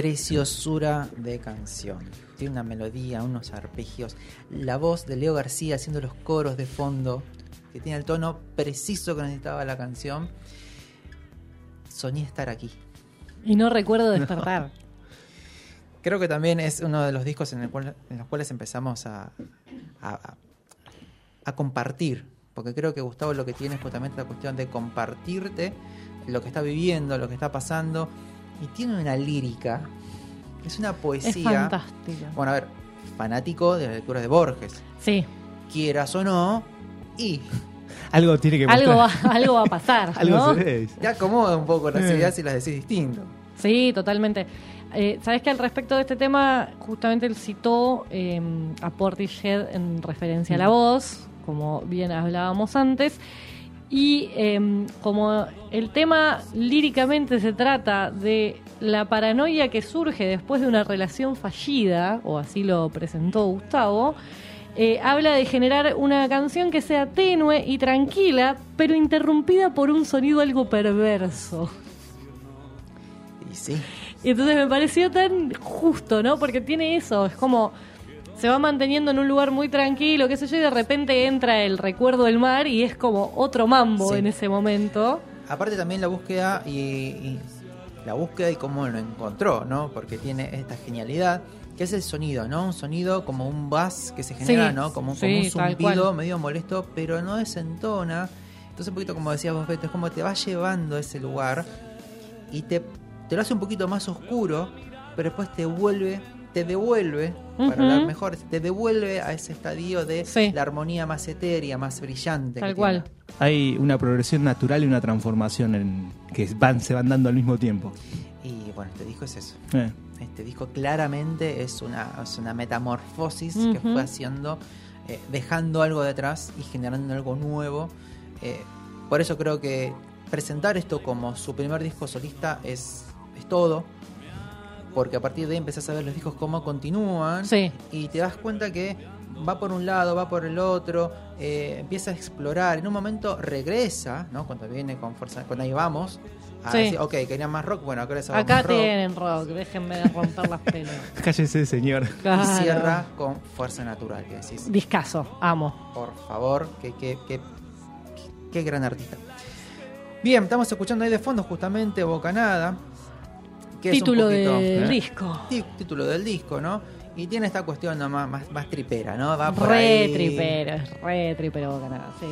Preciosura de canción. Tiene una melodía, unos arpegios. La voz de Leo García haciendo los coros de fondo, que tiene el tono preciso que necesitaba la canción. Soñé estar aquí. Y no recuerdo despertar. Creo que también es uno de los discos en, el cual- en los cuales empezamos a- a compartir. Porque creo que Gustavo lo que tiene es justamente la cuestión de compartirte lo que está viviendo, lo que está pasando. Y tiene una lírica, es una es poesía. fantástico. Bueno, a ver, fanático de la lectura de Borges. Sí, Quieras o no, y Algo tiene que algo va, algo va a pasar. Algo ¿no? se ve. te acomoda un poco las Eh. ideas y las decís distinto. Sí, totalmente. Eh, Sabes que al respecto de este tema, justamente él citó eh, a Portishead en referencia a la voz, como bien hablábamos antes. Y eh, como el tema líricamente se trata de la paranoia que surge después de una relación fallida, o así lo presentó Gustavo, eh, habla de generar una canción que sea tenue y tranquila, pero interrumpida por un sonido algo perverso. Y sí. Y entonces me pareció tan justo, ¿no? Porque tiene eso, es como se va manteniendo en un lugar muy tranquilo, qué sé yo, y de repente entra el recuerdo del mar y es como otro mambo Sí. en ese momento. Aparte también la búsqueda y, y la búsqueda y cómo lo encontró, ¿no? Porque tiene esta genialidad que es el sonido, ¿no? Un sonido como un bass que se genera, Sí, ¿no? Como, sí, como un zumbido medio molesto, pero no desentona. Entonces un poquito como decías vos, Beto, es como te va llevando a ese lugar y te, te lo hace un poquito más oscuro, pero después te vuelve, te devuelve, para hablar mejor, te devuelve a ese estadio de Sí. la armonía más etérea, más brillante. Tal cual. tiene. Hay una progresión natural y una transformación en, que van, se van dando al mismo tiempo. Y bueno, este disco es eso. Eh. Este disco claramente es una, es una metamorfosis que fue haciendo, eh, dejando algo detrás y generando algo nuevo. Eh, por eso creo que presentar esto como su primer disco solista es, es todo. Porque a partir de ahí empezás a ver los discos cómo continúan Sí. y te das cuenta que va por un lado, va por el otro, eh, empieza a explorar. En un momento regresa, ¿no? Cuando viene con fuerza, cuando ahí vamos, a Sí. decir, ok, querían más rock, bueno, acá Acá rock. tienen rock, déjenme romper las pelas. Cállese, señor. Claro. Y cierra con fuerza natural, que decís, Discaso, amo. por favor, que, que, que, que- qué gran artista. Bien, estamos escuchando ahí de fondo justamente Bocanada. Que es un Título poquito- del ¿eh? disco. Tí- Título del disco, ¿no? Y tiene esta cuestión ¿no? más, más, tripera, ¿no? Va por Re ahí. tripero, es re tripero Bocanada, sí,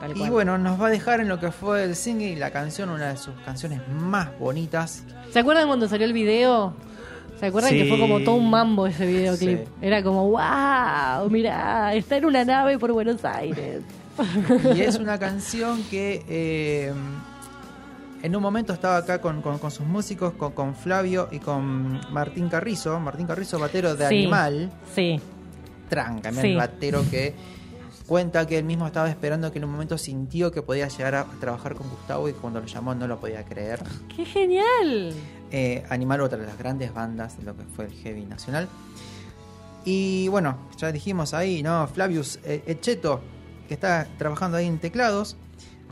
tal Y cual. bueno, nos va a dejar en lo que fue el single y la canción, una de sus canciones más bonitas. ¿Se acuerdan cuando salió el video? ¿Se acuerdan que fue como todo un mambo ese videoclip? Sí. Era como, wow, mirá, está en una nave por Buenos Aires. Y es una canción que eh, en un momento estaba acá con, con- con sus músicos, con, con Flavio y con Martín Carrizo. Martín Carrizo, batero de Sí. Animal. Sí, Tranca, Sí. el batero que cuenta que él mismo estaba esperando que en un momento sintió que podía llegar a trabajar con Gustavo y cuando lo llamó no lo podía creer. qué genial. Eh, Animal, otra de las grandes bandas de lo que fue el heavy nacional. Y bueno, ya dijimos ahí, ¿no? Flavius eh, Echeto, que está trabajando ahí en teclados.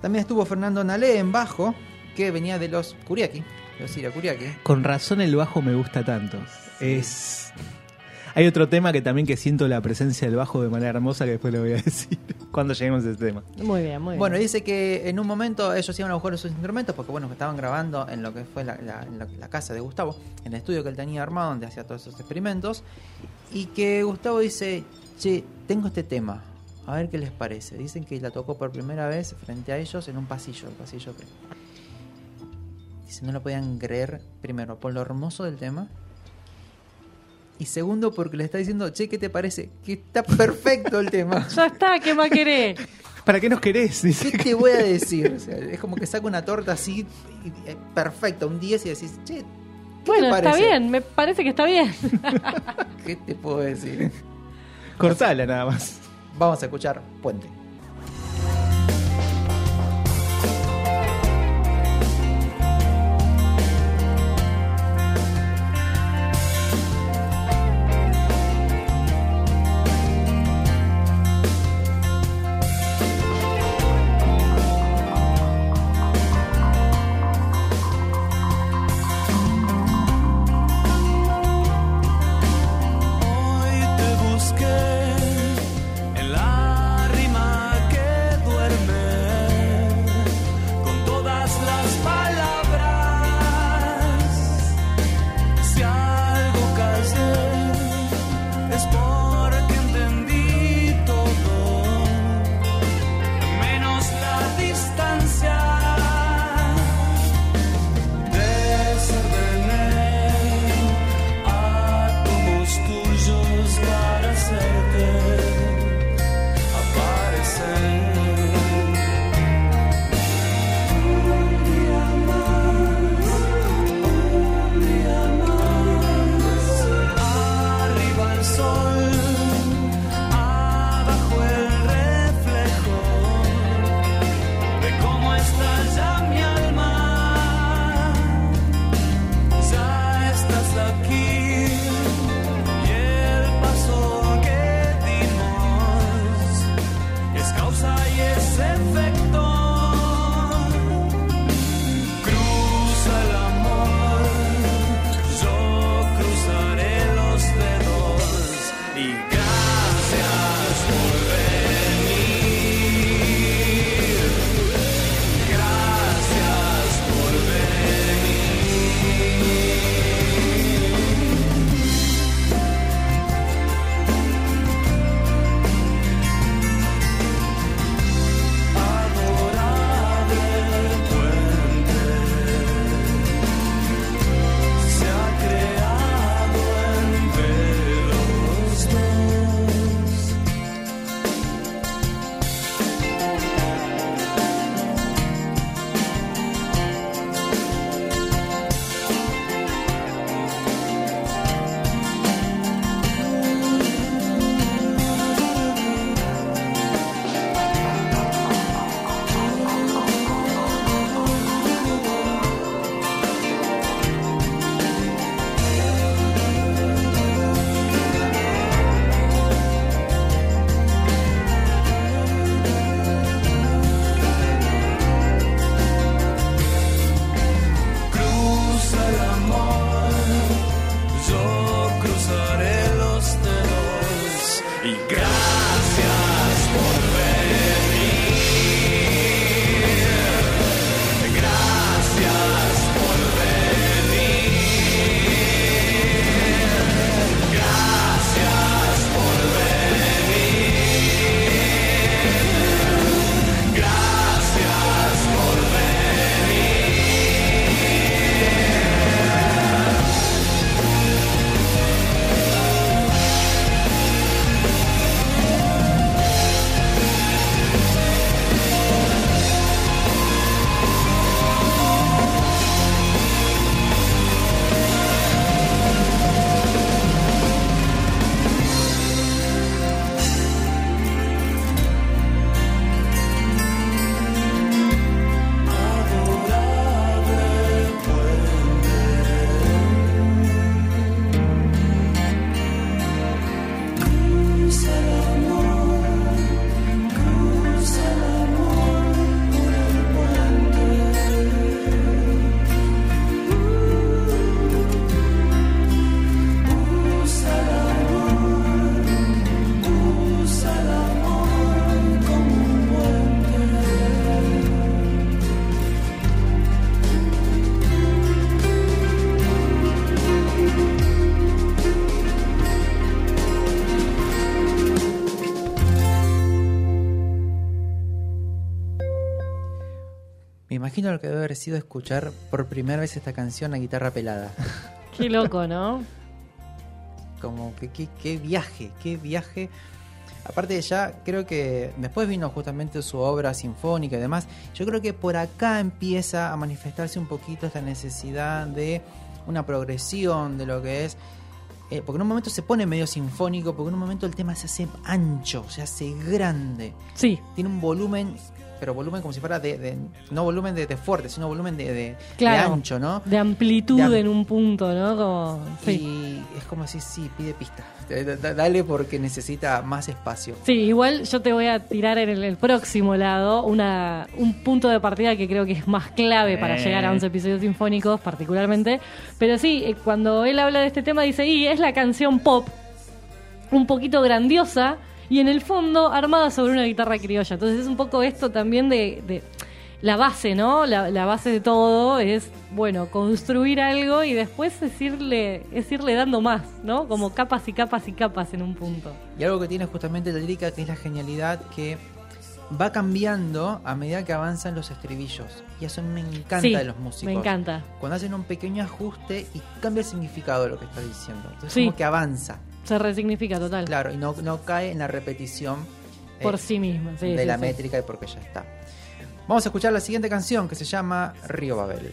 También estuvo Fernando Nalé en bajo, que venía de los Kuriaki, de los Ira Kuriaki. Con razón el bajo me gusta tanto. Es. Hay otro tema que también que siento la presencia del bajo de manera hermosa que después lo voy a decir cuando lleguemos a ese tema. Muy bien, muy bien. Bueno, dice que en un momento ellos iban a buscar sus instrumentos porque bueno, que estaban grabando en lo que fue la, la- en la- la casa de Gustavo, en el estudio que él tenía armado donde hacía todos esos experimentos, y que Gustavo dice, che, tengo este tema, a ver qué les parece. Dicen que la tocó por primera vez frente a ellos en un pasillo, el pasillo que... Dice, no lo podían creer, primero, por lo hermoso del tema, y segundo, porque le está diciendo, che, ¿qué te parece? Que está perfecto el tema. ya está, ¿qué más querés? ¿Para qué nos querés? Dice. ¿Qué te voy a decir? O sea, es como que saca una torta así, y- y- perfecta, un 10 y decís, che, ¿qué Bueno, te está bien, me parece que está bien. ¿Qué te puedo decir? Cortala nada más. Vamos a escuchar. Puente imagino lo que debe haber sido escuchar por primera vez esta canción a guitarra pelada. Qué loco, ¿no? Como que qué, viaje, qué viaje. Aparte de ya, creo que después vino justamente su obra sinfónica y demás. Yo creo que por acá empieza a manifestarse un poquito esta necesidad de una progresión de lo que es. eh, porque en un momento se pone medio sinfónico, porque en un momento el tema se hace ancho, se hace grande. Sí. Tiene un volumen, pero volumen como si fuera de. de- no volumen de, de fuerte, sino volumen de, de- Claro. ancho, ¿no? De amplitud am- en un punto, ¿no? Como, sí. Y es como decir, sí, pide pista. Da- Dale porque necesita más espacio. Sí, igual yo te voy a tirar en el, el próximo lado una, un punto de partida que creo que es más clave para Eh. llegar a 11 episodios sinfónicos particularmente. Pero sí, eh, cuando él habla de este tema dice, y es la canción pop, un poquito grandiosa y en el fondo armada sobre una guitarra criolla. Entonces es un poco esto también de... de la base, ¿no? La, la base de todo es, bueno, construir algo y después es irle, es irle dando más, ¿no? Como capas y capas y capas en un punto. Y algo que tiene justamente la lírica que es la genialidad que va cambiando a medida que avanzan los estribillos. Y eso me encanta Sí, de los músicos. me encanta. Cuando hacen un pequeño ajuste y cambia el significado de lo que está diciendo. Entonces Sí. como que avanza. Se resignifica total. Claro, y no, no cae en la repetición eh, Por sí misma. sí, de sí, la sí. métrica y porque ya está. Vamos a escuchar la siguiente canción que se llama Río Babel.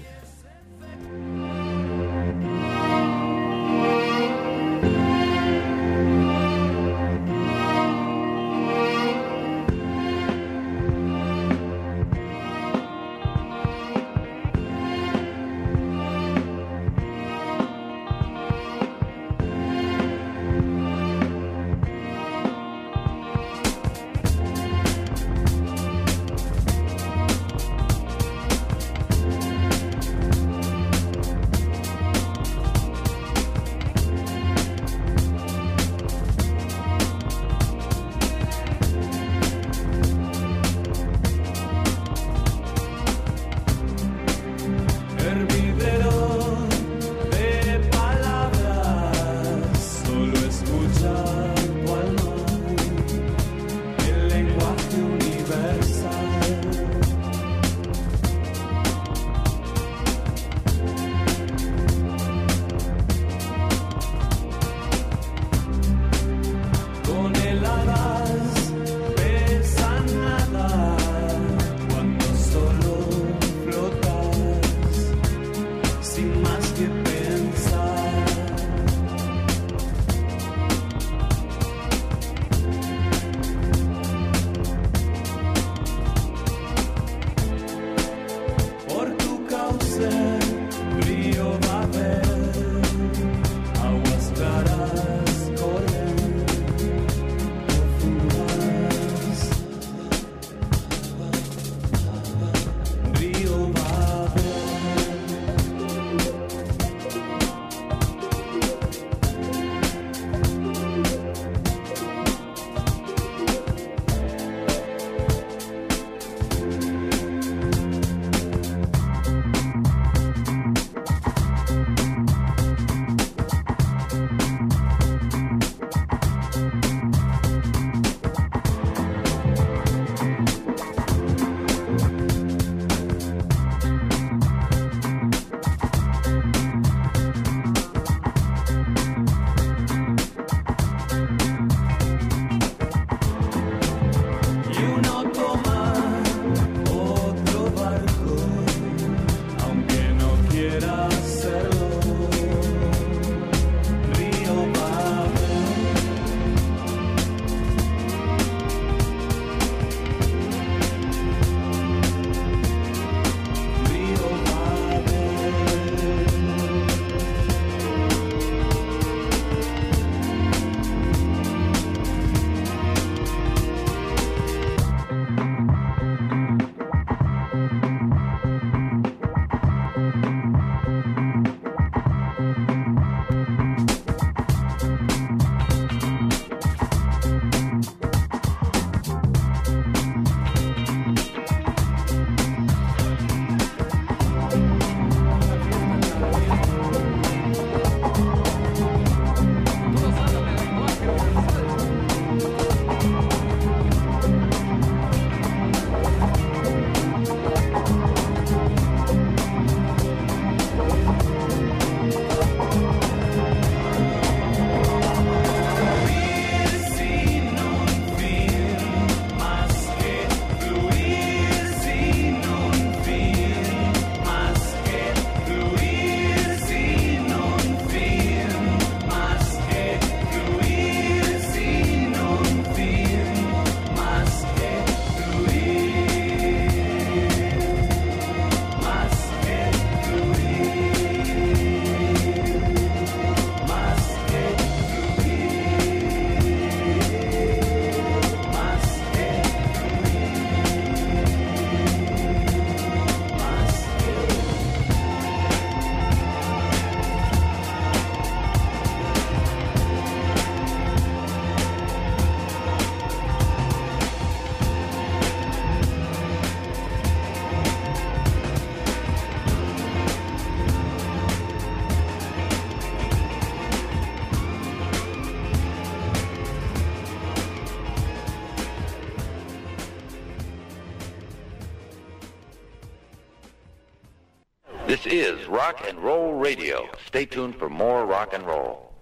Is Rock and Roll Radio. Stay tuned for more rock and roll.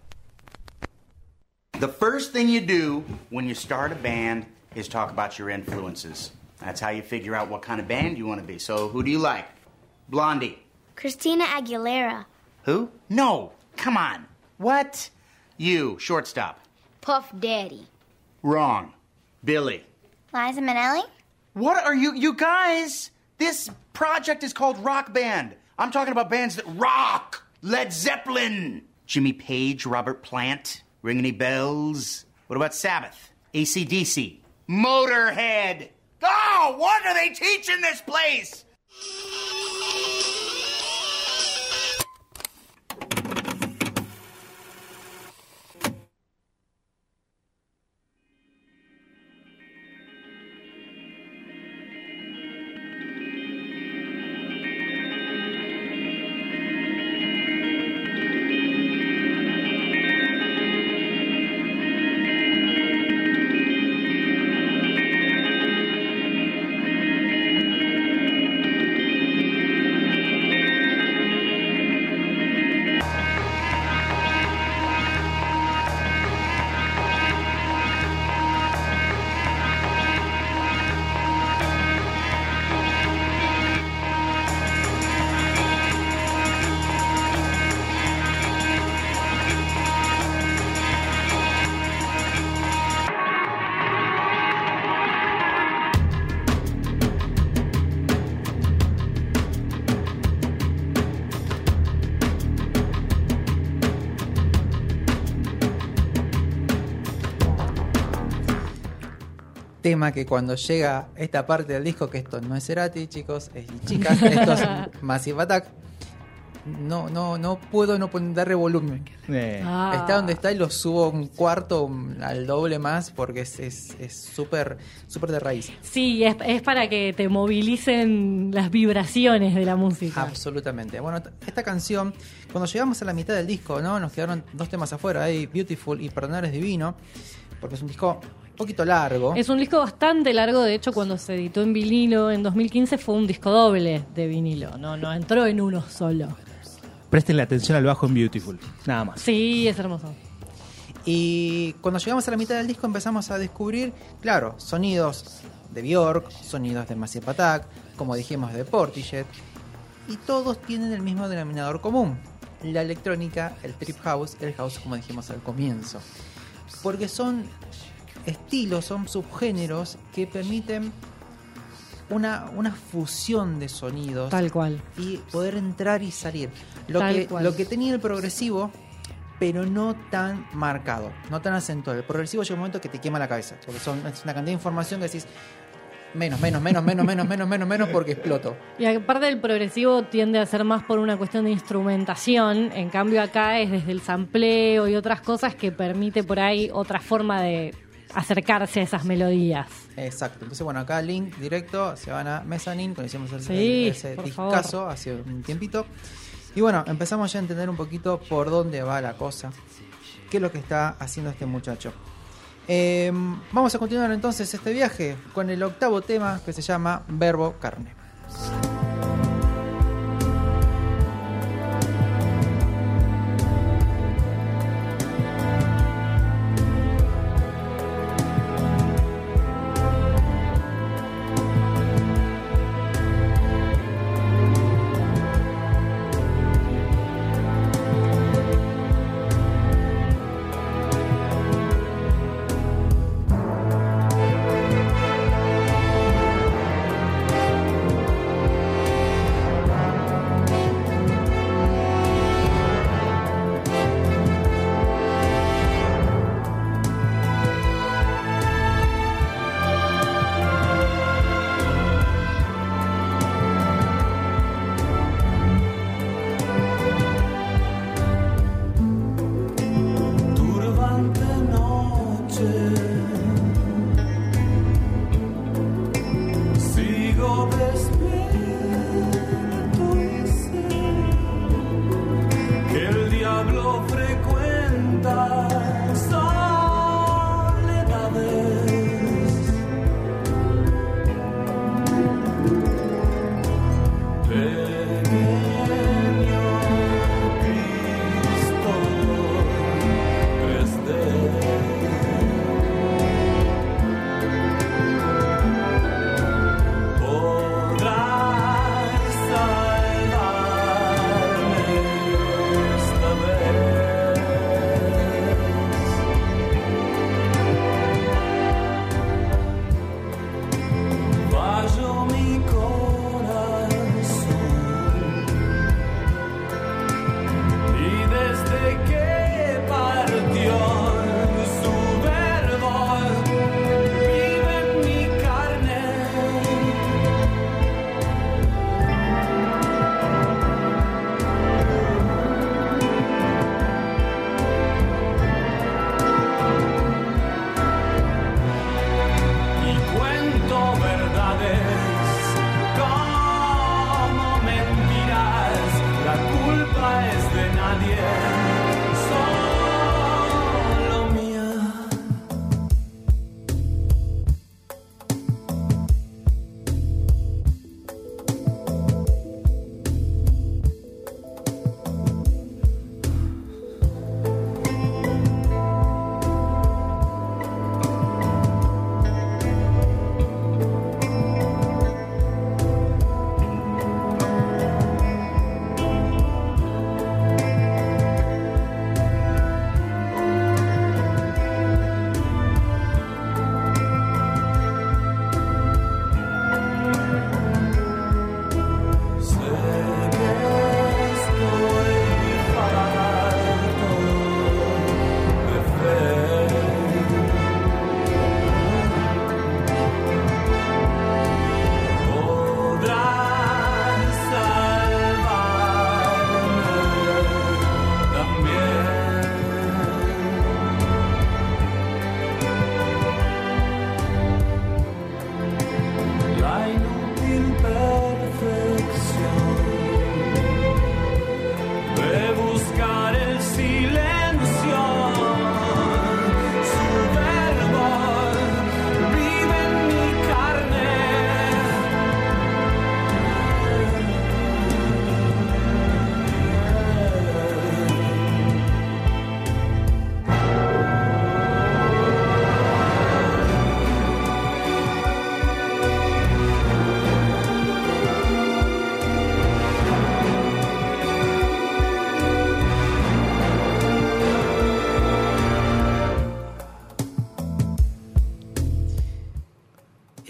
The first thing you do when you start a band is talk about your influences. That's how you figure out what kind of band you want to be. So, who do you like? Blondie. Christina Aguilera. Who? No. Come on. What? You, shortstop. Puff Daddy. Wrong. Billy. Liza Minnelli? What are you, you guys? This project is called Rock Band. I'm talking about bands that rock. Led Zeppelin. Jimmy Page, Robert Plant. Ring any bells? What about Sabbath? ACDC. Motorhead. Oh, what are they teaching this place? Tema que cuando llega esta parte del disco, que esto no es Cerati, chicos, es chicas, esto es Massive Attack. No, no, no puedo no darle volumen. Eh, Ah. Está donde está y lo subo un cuarto al doble más porque es es- es súper súper de raíz. Sí, es, es para que te movilicen las vibraciones de la música. Absolutamente. Bueno, esta canción, cuando llegamos a la mitad del disco, ¿no? Nos quedaron dos temas afuera, hay Beautiful y Perdonar es Divino, porque es un disco poquito largo. Es un disco bastante largo, de hecho cuando se editó en vinilo en 2015 fue un disco doble de vinilo, no, no entró en uno solo. Presten atención al bajo en Beautiful. Nada más. Sí, es hermoso. Y cuando llegamos a la mitad del disco empezamos a descubrir, claro, sonidos de Bjork, sonidos de Massive Attack, como dijimos de Portishead, y todos tienen el mismo denominador común, la electrónica, el trip house, el house como dijimos al comienzo. Porque son estilos, son subgéneros que permiten una, una fusión de sonidos Tal cual. y poder entrar y salir. Lo, Tal que, cual. lo que tenía el progresivo, pero no tan marcado, no tan acentuado. El progresivo llega un momento que te quema la cabeza, porque son, es una cantidad de información que decís menos, menos, menos, menos, menos, menos, menos, menos, porque exploto. Y aparte del progresivo tiende a ser más por una cuestión de instrumentación, en cambio acá es desde el sampleo y otras cosas que permite por ahí otra forma de acercarse a esas melodías. Exacto. Entonces, bueno, acá link directo, se van a Mezzanine, cuando hicimos ese, Sí, ese discazo hace un tiempito. Y bueno, empezamos ya a entender un poquito por dónde va la cosa, qué es lo que está haciendo este muchacho. Eh, vamos a continuar entonces este viaje con el octavo tema que se llama Verbo Carne.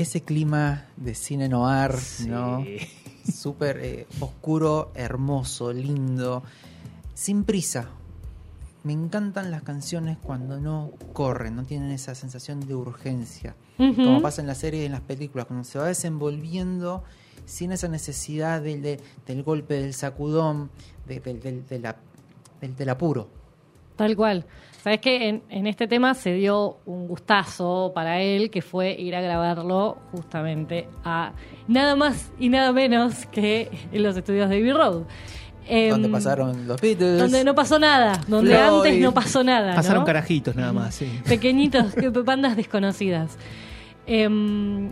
Ese clima de cine noir, ¿no? Súper eh, oscuro, hermoso, lindo, sin prisa. Me encantan las canciones cuando no corren, no tienen esa sensación de urgencia. Como pasa en la serie y en las películas, cuando se va desenvolviendo sin esa necesidad del, de- del golpe, del sacudón, de- del- del- de la- del- del apuro. Tal cual. Sabes que en, en este tema se dio un gustazo para él, que fue ir a grabarlo justamente a nada más y nada menos que en los estudios de Abbey Road. Em, donde pasaron los Beatles. Donde no pasó nada, donde Floyd. antes no pasó nada. Pasaron ¿no? carajitos nada más, sí. Pequeñitos, que- bandas desconocidas. Em,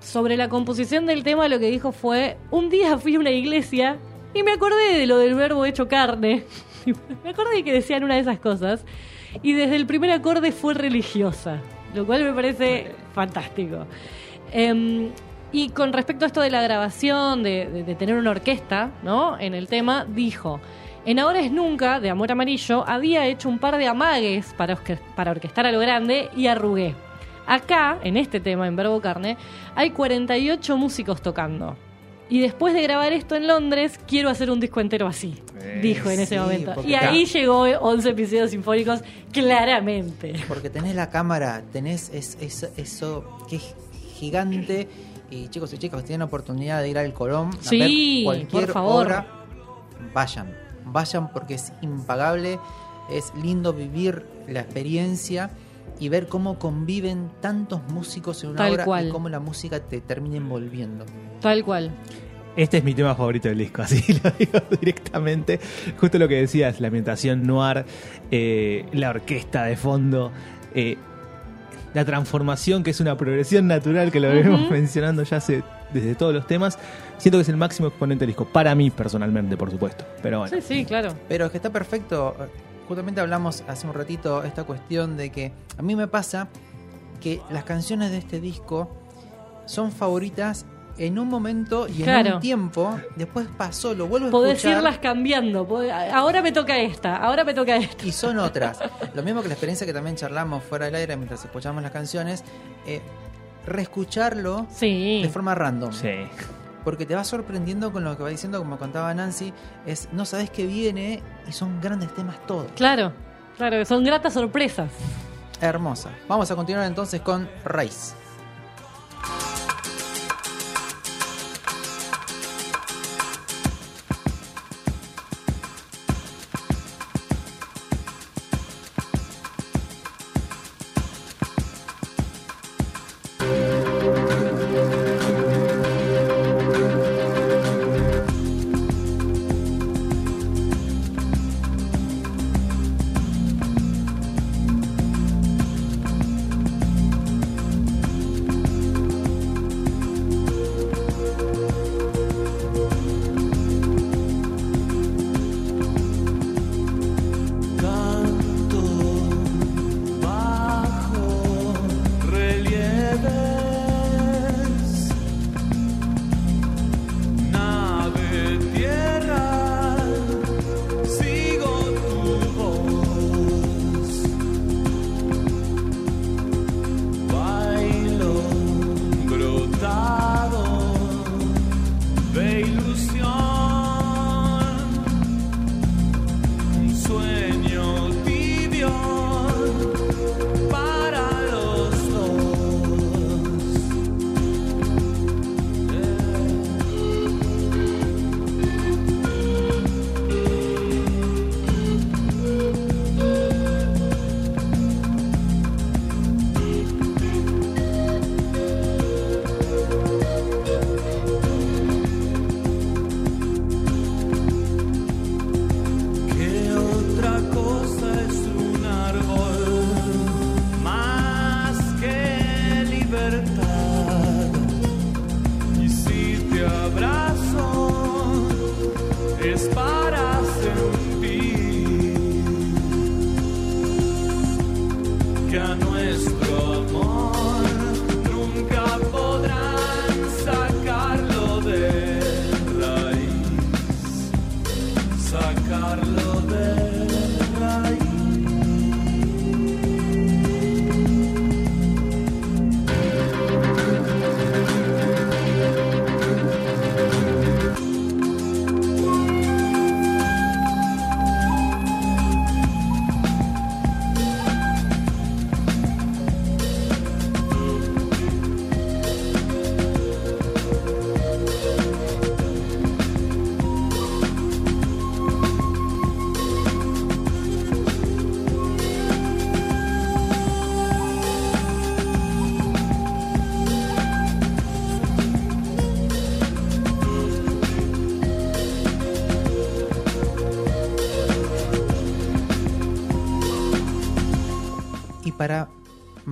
sobre la composición del tema, lo que dijo fue: Un día fui a una iglesia y me acordé de lo del verbo hecho carne. me acordé que decían una de esas cosas. Y desde el primer acorde fue religiosa, lo cual me parece fantástico. Em, y con respecto a esto de la grabación, de, tener una orquesta, ¿no? En el tema, dijo, en Ahora es Nunca, de Amor Amarillo, había hecho un par de amagues para, para orquestar a lo grande y arrugué. Acá, en este tema, en Verbo Carne, hay 48 músicos tocando. Y después de grabar esto en Londres, quiero hacer un disco entero así, dijo en ese sí, momento. Y ahí llegó 11 episodios sinfónicos, claramente. Porque tenés la cámara, tenés es- es- eso que es gigante. Y chicos y chicas tienen oportunidad de ir al Colón a Sí, ver cualquier por favor. obra, vayan. Vayan porque es impagable. Es lindo vivir la experiencia y ver cómo conviven tantos músicos en una Tal obra cual. y cómo la música te termina envolviendo. Tal cual. Este es mi tema favorito del disco, así lo digo directamente. Justo lo que decías, la ambientación noir, eh, la orquesta de fondo, eh, la transformación que es una progresión natural que lo venimos Ujú. mencionando ya hace, desde todos los temas. Siento que es el máximo exponente del disco, para mí personalmente, por supuesto. Pero bueno. Sí, sí, claro. Pero es que está perfecto. Justamente hablamos hace un ratito esta cuestión de que a mí me pasa que las canciones de este disco son favoritas en un momento y en Claro. un tiempo. Después pasó, lo vuelvo a Podés escuchar. irlas cambiando. podés- ahora me toca esta, ahora me toca esta. Y son otras. Lo mismo que la experiencia que también charlamos fuera del aire mientras escuchamos las canciones. eh, reescucharlo Sí. de forma random. Sí. Porque te va sorprendiendo con lo que va diciendo, como contaba Nancy. Es no sabes qué viene y son grandes temas todos. Claro, claro, son gratas sorpresas. Hermosa. Vamos a continuar entonces con Raíz.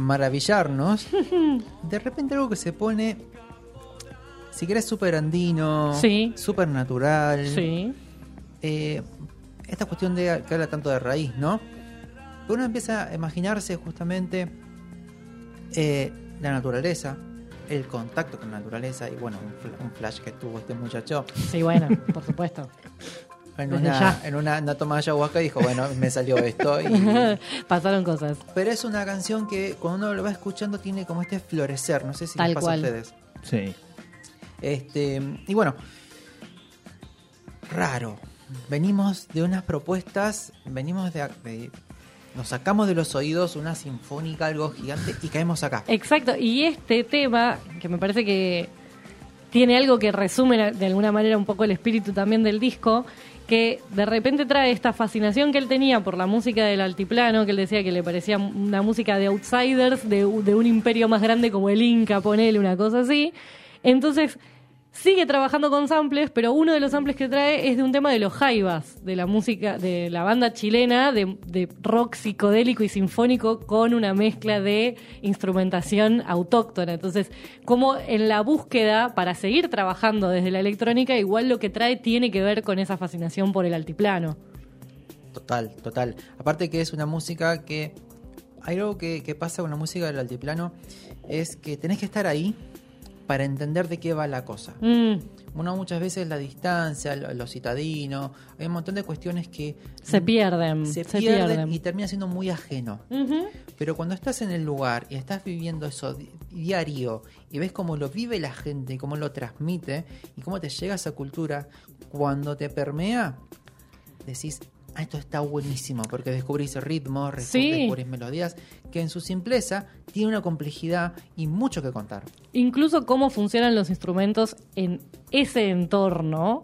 Maravillarnos, de repente algo que se pone, si querés, súper andino, Sí. súper natural. Sí. Eh, esta cuestión de que habla tanto de raíz, ¿no? Uno empieza a imaginarse justamente eh, la naturaleza, el contacto con la naturaleza y bueno, un flash que tuvo este muchacho Sí, bueno, por supuesto. En Desde una, ya. en una, una toma de ayahuasca dijo, bueno, me salió esto. Y, Pasaron cosas. pero es una canción que cuando uno lo va escuchando tiene como este florecer, no sé si Tal les pasa cual. a ustedes. Sí. Este, y bueno, raro. Venimos de unas propuestas, venimos de, de- nos sacamos de los oídos una sinfónica, algo gigante, y caemos acá. Exacto, y este tema, que me parece que tiene algo que resume de alguna manera un poco el espíritu también del disco, que de repente trae esta fascinación que él tenía por la música del altiplano, que él decía que le parecía una música de outsiders, de, un imperio más grande como el Inca, ponele una cosa así. Entonces sigue trabajando con samples, pero uno de los samples que trae es de un tema de los Jaivas, de la música, de la banda chilena de, rock psicodélico y sinfónico con una mezcla de instrumentación autóctona. Entonces, como en la búsqueda para seguir trabajando desde la electrónica, igual lo que trae tiene que ver con esa fascinación por el altiplano. Total, total. Aparte que es una música que... Hay algo que pasa con la música del altiplano, es que tenés que estar ahí para entender de qué va la cosa. Mm, Uno muchas veces la distancia, lo, lo citadino, hay un montón de cuestiones que se pierden. se, se pierden, pierden. y termina siendo muy ajeno. Pero cuando estás en el lugar y estás viviendo eso di- diario y ves cómo lo vive la gente, cómo lo transmite y cómo te llega esa cultura, cuando te permea, decís, ah, esto está buenísimo, porque descubrís ritmos, Sí. descubrís melodías, que en su simpleza tiene una complejidad y mucho que contar. incluso cómo funcionan los instrumentos en ese entorno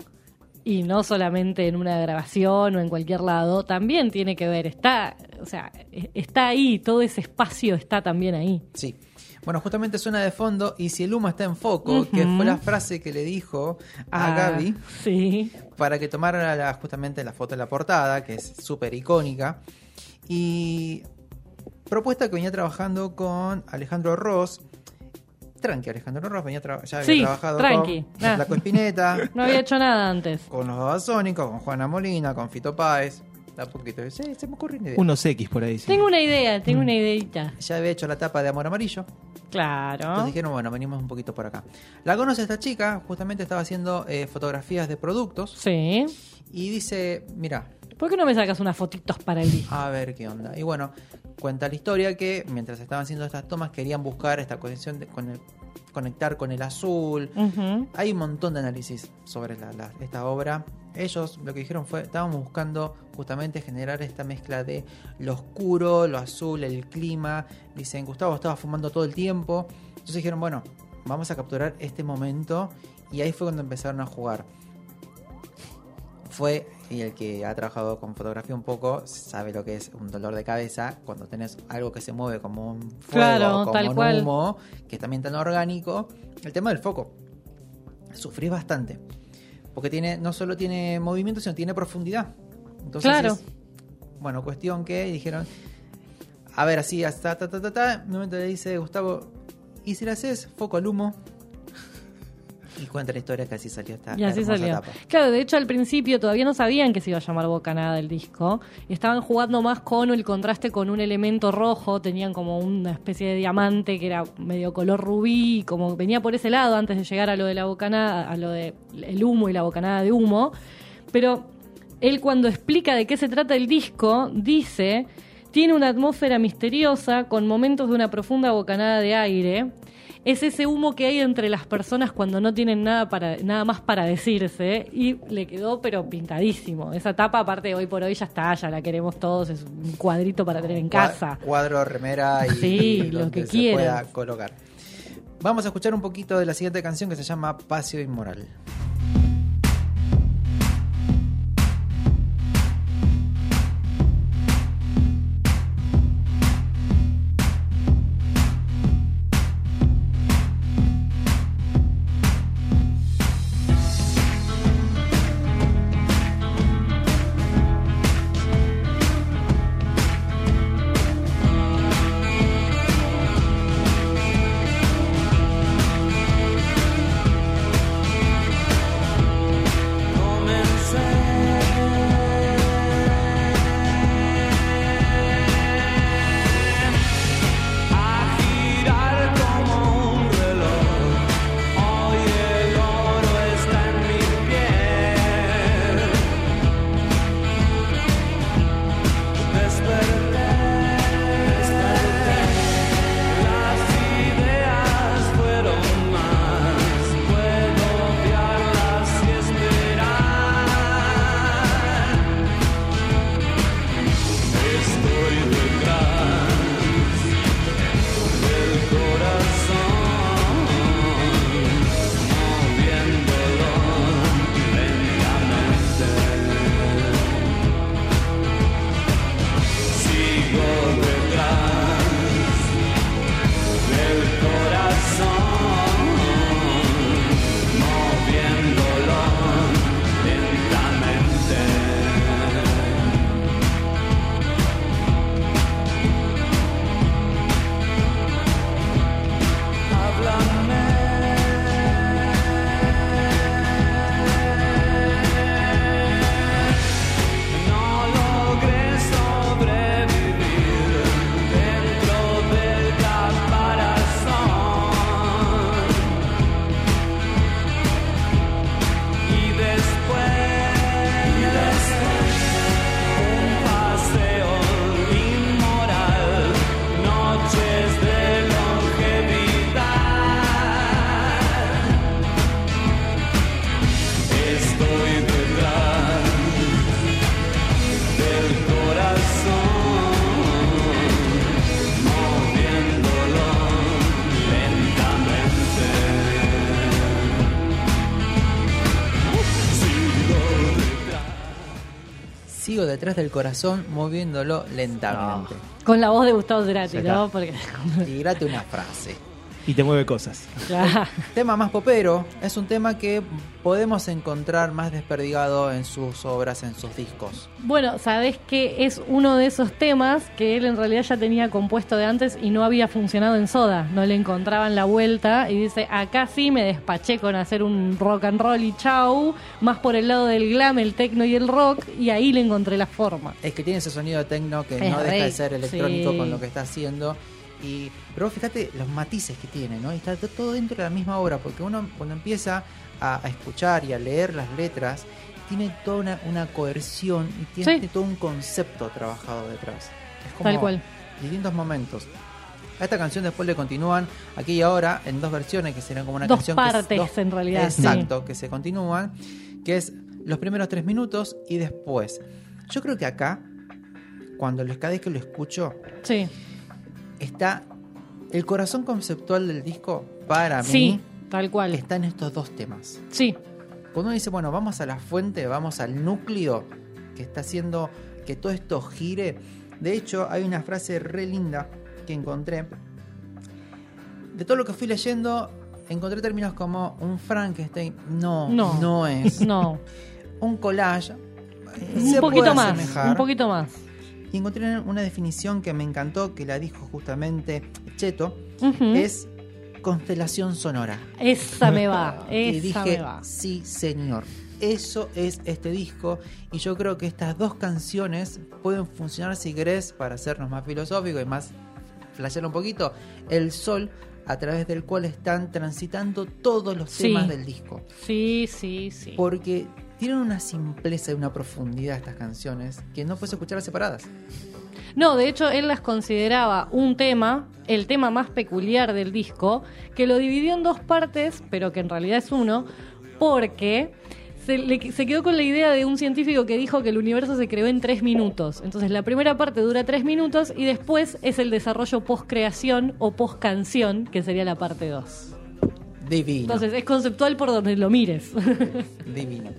y no solamente en una grabación o en cualquier lado, también tiene que ver, está, o sea, e- está ahí, todo ese espacio está también ahí. Sí. Bueno, justamente suena de fondo y si el humo está en foco, que fue la frase que le dijo a Ah, Gaby Sí. para que tomara la- justamente la foto de la portada, que es súper icónica. Y propuesta que venía trabajando con Alejandro Ross. Tranqui, Alejandro Ross venía tra- ya había Sí, trabajado tranqui. con Ah. Flaco Espineta, No había hecho nada antes. con los Babasónicos, con Juana Molina, con Fito Páez. Da poquito. Sí, se me ocurrió una idea. Unos X por ahí. sí. Tengo una idea, tengo una ideita. Ya había hecho la tapa de Amor Amarillo. Claro. Entonces dijeron, bueno, venimos un poquito por acá. La conoce esta chica, justamente estaba haciendo eh, fotografías de productos. Sí. Y dice, mira, ¿Por qué no me sacas unas fotitos para el disco? a ver qué onda. Y bueno, cuenta la historia que mientras estaban haciendo estas tomas querían buscar esta conexión de- con el, conectar con el azul. Hay un montón de análisis sobre la- la- esta obra. Ellos lo que dijeron fue, estábamos buscando justamente generar esta mezcla de lo oscuro, lo azul, el clima. Dicen, Gustavo estaba fumando todo el tiempo. Entonces dijeron, bueno, vamos a capturar este momento. Y ahí fue cuando empezaron a jugar. Fue, y el que ha trabajado con fotografía un poco, sabe lo que es un dolor de cabeza cuando tenés algo que se mueve como un fuego, Claro, como tal un cual. humo, que es también tan orgánico. El tema del foco sufrí bastante. Porque tiene, no solo tiene movimiento, sino tiene profundidad. Entonces, Claro. es- bueno, cuestión que dijeron, a ver, así, hasta ta, ta, ta, ta, en un momento le dice Gustavo, ¿y si le haces foco al humo? Y cuenta la historia que así salió esta Y así salió. tapa. Claro, de hecho al principio todavía no sabían que se iba a llamar Bocanada el disco. Estaban jugando más con el contraste con un elemento rojo. Tenían como una especie de diamante que era medio color rubí. y Como venía por ese lado antes de llegar a lo de la bocanada, a lo de el humo y la bocanada de humo. Pero él cuando explica de qué se trata el disco, dice, tiene una atmósfera misteriosa con momentos de una profunda bocanada de aire. Es ese humo que hay entre las personas cuando no tienen nada para nada más para decirse y le quedó pero pintadísimo. Esa tapa aparte hoy por hoy ya está, ya la queremos todos, es un cuadrito para tener en casa. Cuadro, remera y, Sí, y lo que se pueda colocar. Vamos a escuchar un poquito de la siguiente canción que se llama Pasio Inmoral. Detrás del corazón moviéndolo lentamente. Con la voz de Gustavo Cerati, ¿no? Porque. Y grate una frase. Y te mueve cosas. Tema más popero es un tema que podemos encontrar más desperdigado en sus obras, en sus discos. Bueno, sabes que es uno de esos temas que él en realidad ya tenía compuesto de antes y no había funcionado en Soda. No le encontraban la vuelta y dice, acá sí me despaché con hacer un rock and roll y chau, más por el lado del glam, el techno y el rock, y ahí le encontré la forma. Es que tiene ese sonido de techno que Es no deja de ser electrónico sí. con lo que está haciendo. Y, pero vos fíjate los matices que tiene, ¿no? Y está to- todo dentro de la misma obra, porque uno cuando empieza a, a escuchar y a leer las letras, tiene toda una, una coerción y tiene Sí. todo un concepto trabajado detrás. Es como Tal cual. distintos momentos. A esta canción después le continúan aquí y ahora en dos versiones que serán como una Dos canción que es- partes, en realidad, sí. Exacto, que se continúan, que es los primeros tres minutos y después. Yo creo que acá, cuando les cada vez que lo escucho, Sí, está el corazón conceptual del disco para sí, mí tal cual. está en estos dos temas. Sí, Cuando uno dice, bueno, vamos a la fuente, vamos al núcleo que está haciendo que todo esto gire. De hecho, hay una frase re linda que encontré. De todo lo que fui leyendo, encontré términos como un Frankenstein. No, No. no, es. no. Un collage. eh, Un poquito más, asemejar. un poquito más. Y encontré una definición que me encantó, que la dijo justamente Cheto, es constelación sonora. Esa me va, y esa dije, me va. sí, señor. Eso es este disco. Y yo creo que estas dos canciones pueden funcionar, si querés, para hacernos más filosóficos y más flashear un poquito, el sol a través del cual están transitando todos los Sí. temas del disco. Sí, sí, sí. Porque tienen una simpleza y una profundidad estas canciones que no puedes escucharlas separadas. No, de hecho él las consideraba un tema, el tema más peculiar del disco, que lo dividió en dos partes, pero que en realidad es uno, porque se, le- se quedó con la idea de un científico que dijo que el universo se creó en tres minutos. Entonces la primera parte dura tres minutos y después es el desarrollo post-creación o post-canción, que sería la parte dos. Divino. Entonces es conceptual por donde lo mires. Divino.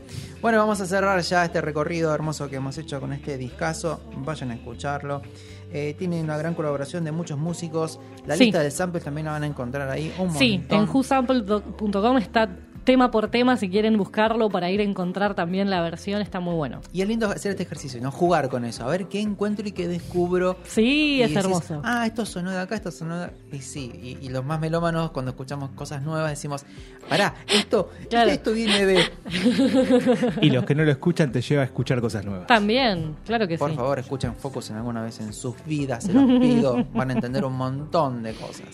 Bueno, vamos a cerrar ya este recorrido hermoso que hemos hecho con este discazo. Vayan a escucharlo. Eh, tiene una gran colaboración de muchos músicos. La Sí. lista de samples también la van a encontrar ahí. Un Sí, montón. en whosample.com está tema por tema, si quieren buscarlo para ir a encontrar también la versión, está muy bueno. Y es lindo hacer este ejercicio, ¿no? Jugar con eso. A ver qué encuentro y qué descubro. Sí, Y es decís, hermoso. Ah, esto sonó de acá, esto sonó de Y sí, y, y los más melómanos, cuando escuchamos cosas nuevas, decimos: Pará, esto, Claro. esto viene de. Y los que no lo escuchan te lleva a escuchar cosas nuevas. También, claro que Por sí. favor, escuchen Focus en alguna vez en sus vidas, se los pido. Van a entender un montón de cosas.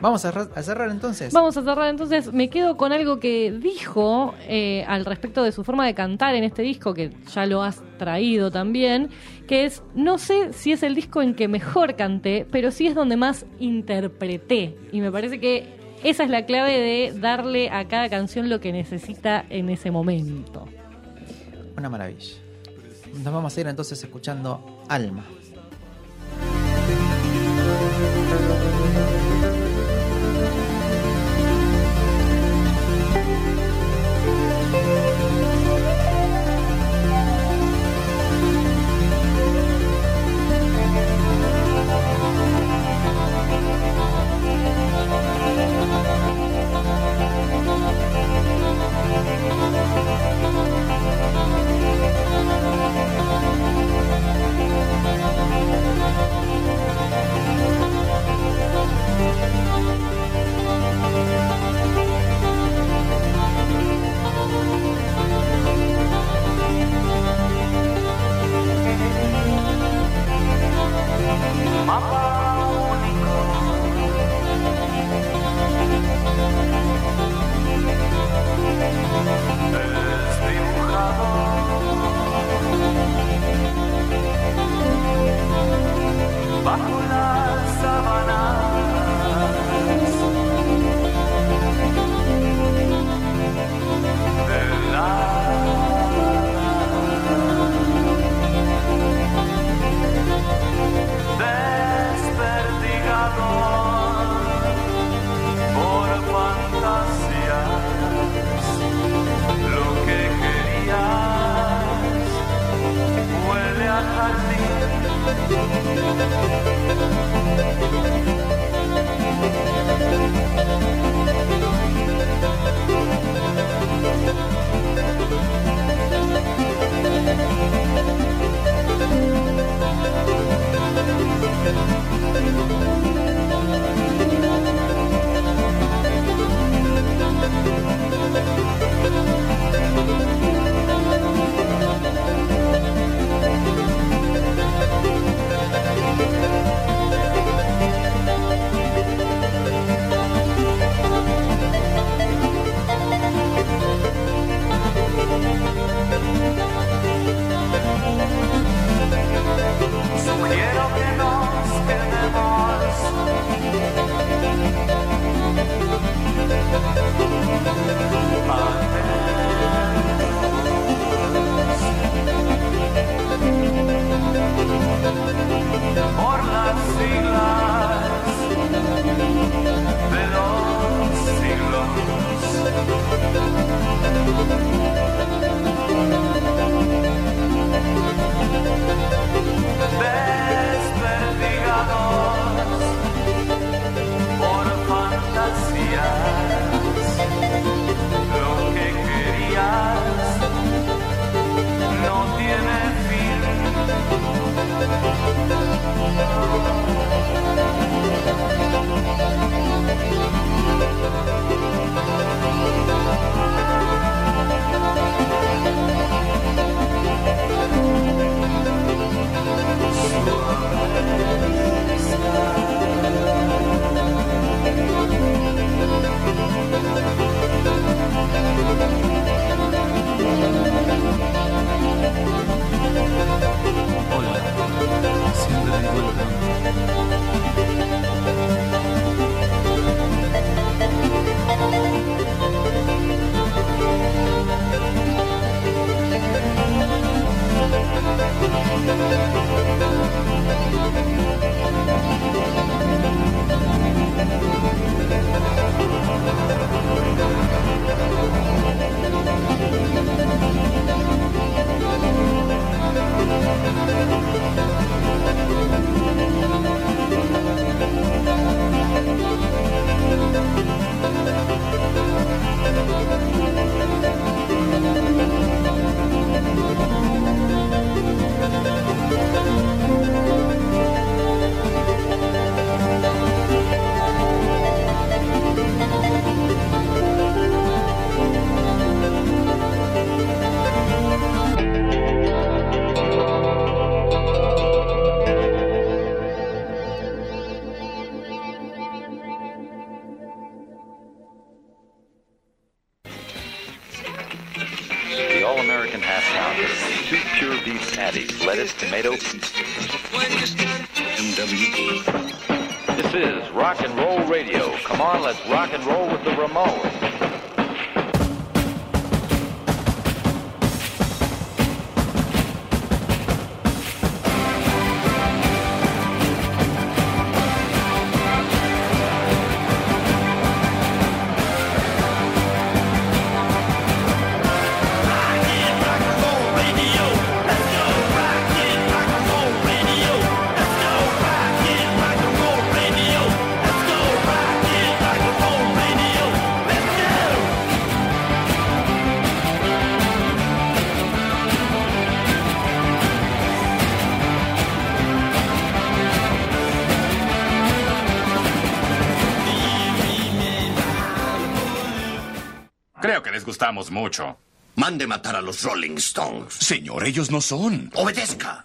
Vamos a, cerrar- a cerrar entonces. Vamos a cerrar entonces. Me quedo con algo que dijo eh, al respecto de su forma de cantar en este disco, que ya lo has traído también, que es, no sé si es el disco en que mejor canté, pero sí es donde más interpreté. Y me parece que esa es la clave de darle a cada canción lo que necesita en ese momento. Una maravilla. Nos vamos a ir entonces escuchando Alma. Gustamos mucho. Mande matar a los Rolling Stones. Señor, ellos no son. Obedezca.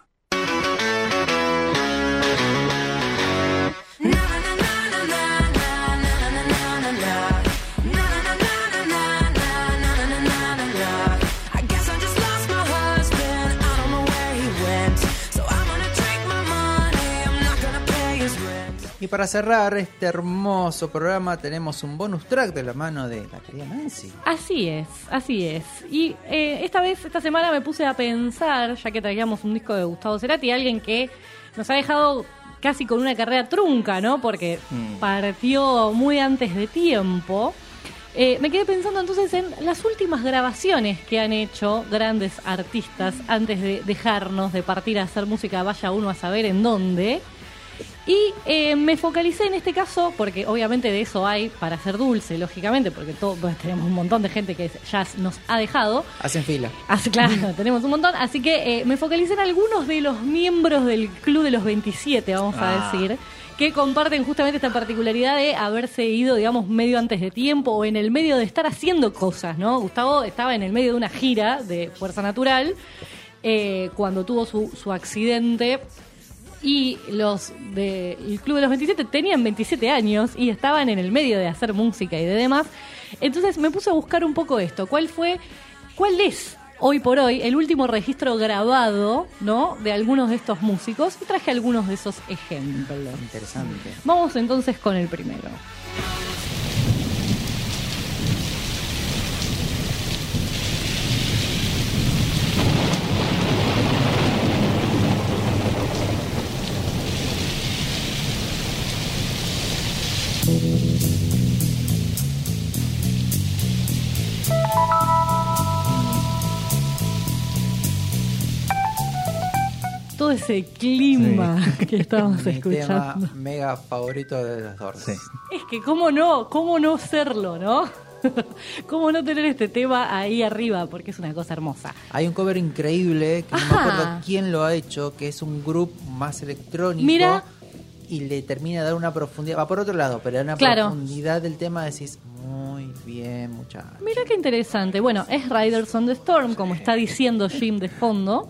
Para cerrar este hermoso programa tenemos un bonus track de la mano de la querida Nancy. Así es, así es. Y eh, esta vez, esta semana me puse a pensar, ya que traíamos un disco de Gustavo Cerati, alguien que nos ha dejado casi con una carrera trunca, ¿no? Porque partió muy antes de tiempo. Eh, me quedé pensando entonces en las últimas grabaciones que han hecho grandes artistas antes de dejarnos de partir a hacer música, vaya uno a saber en dónde. Y eh, me focalicé en este caso, porque obviamente de eso hay para hacer dulce, lógicamente, porque todo, pues, tenemos un montón de gente que ya nos ha dejado. Hacen fila. Así, claro, tenemos un montón. Así que eh, me focalicé en algunos de los miembros del Club de los 27, vamos Ah. a decir, que comparten justamente esta particularidad de haberse ido, digamos, medio antes de tiempo o en el medio de estar haciendo cosas, ¿no? Gustavo estaba en el medio de una gira de Fuerza Natural eh, cuando tuvo su, su accidente y los del Club de los 27 tenían 27 años y estaban en el medio de hacer música y de demás. Entonces me puse a buscar un poco esto. ¿Cuál fue, cuál es hoy por hoy el último registro grabado, ¿no? De algunos de estos músicos y traje algunos de esos ejemplos. Interesante. Vamos entonces con el primero. Todo ese clima que estamos Mi escuchando. tema mega favorito de los Doors. Es que cómo no, cómo no serlo, ¿no? cómo no tener este tema ahí arriba, porque es una cosa hermosa. Hay un cover increíble que no Ajá. me acuerdo quién lo ha hecho, que es un grupo más electrónico. Mira. Y le termina de dar una profundidad. Va por otro lado, pero una Claro. profundidad del tema decís, muy bien, muchachos. Mira qué interesante. Bueno, es Riders on the Storm, como está diciendo Jim de fondo.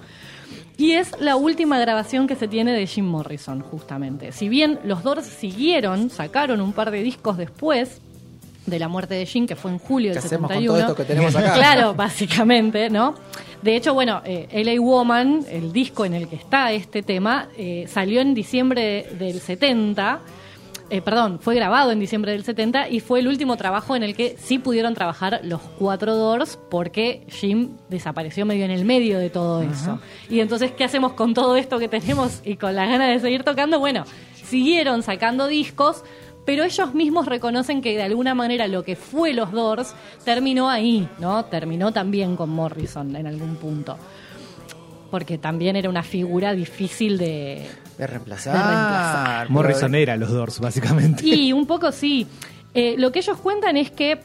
Y es la última grabación que se tiene de Jim Morrison, justamente. Si bien los Doors siguieron, sacaron un par de discos después de la muerte de Jim, que fue en julio del ¿Qué hacemos con 71. todo esto que tenemos acá? Claro, básicamente, ¿no? De hecho, bueno, eh, LA Woman, el disco en el que está este tema, eh, salió en diciembre del 70. Eh, perdón, fue grabado en diciembre del 70 y fue el último trabajo en el que sí pudieron trabajar los cuatro Doors porque Jim desapareció medio en el medio de todo eso. Y entonces, ¿qué hacemos con todo esto que tenemos y con las ganas de seguir tocando? Bueno, siguieron sacando discos, pero ellos mismos reconocen que de alguna manera lo que fue los Doors terminó ahí, ¿no? Terminó también con Morrison en algún punto. Porque también era una figura difícil de, De reemplazar. De reemplazar. Morrison era los Doors, básicamente. Y un poco sí. Eh, lo que ellos cuentan es que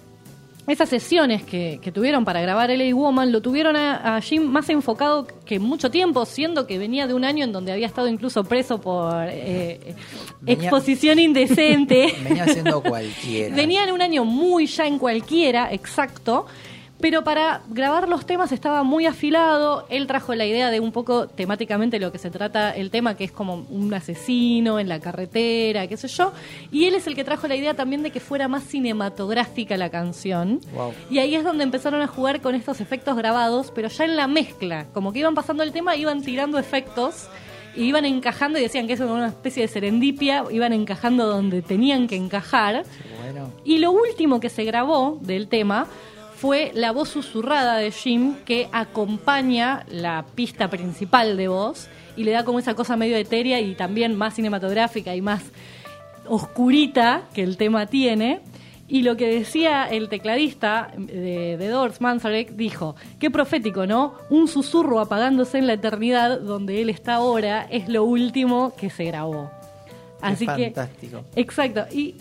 esas sesiones que, que tuvieron para grabar LA Woman lo tuvieron a, a Jim más enfocado que mucho tiempo, siendo que venía de un año en donde había estado incluso preso por eh, Venía- exposición indecente. Venía haciendo cualquiera. Venía en un año muy ya en cualquiera, exacto. Pero para grabar los temas estaba muy afilado. Él trajo la idea de un poco temáticamente lo que se trata el tema, que es como un asesino en la carretera, qué sé yo. Y él es el que trajo la idea también de que fuera más cinematográfica la canción. Wow. Y ahí es donde empezaron a jugar con estos efectos grabados, pero ya en la mezcla. Como que iban pasando el tema, iban tirando efectos. Y iban encajando y decían que eso era una especie de serendipia, iban encajando donde tenían que encajar. Bueno. Y lo último que se grabó del tema fue la voz susurrada de Jim que acompaña la pista principal de voz y le da como esa cosa medio etérea y también más cinematográfica y más oscurita que el tema tiene. Y lo que decía el tecladista de, de Doors, Manzarek, dijo, qué profético, ¿no? Un susurro apagándose en la eternidad donde él está ahora es lo último que se grabó. Así que fantástico. Exacto. Y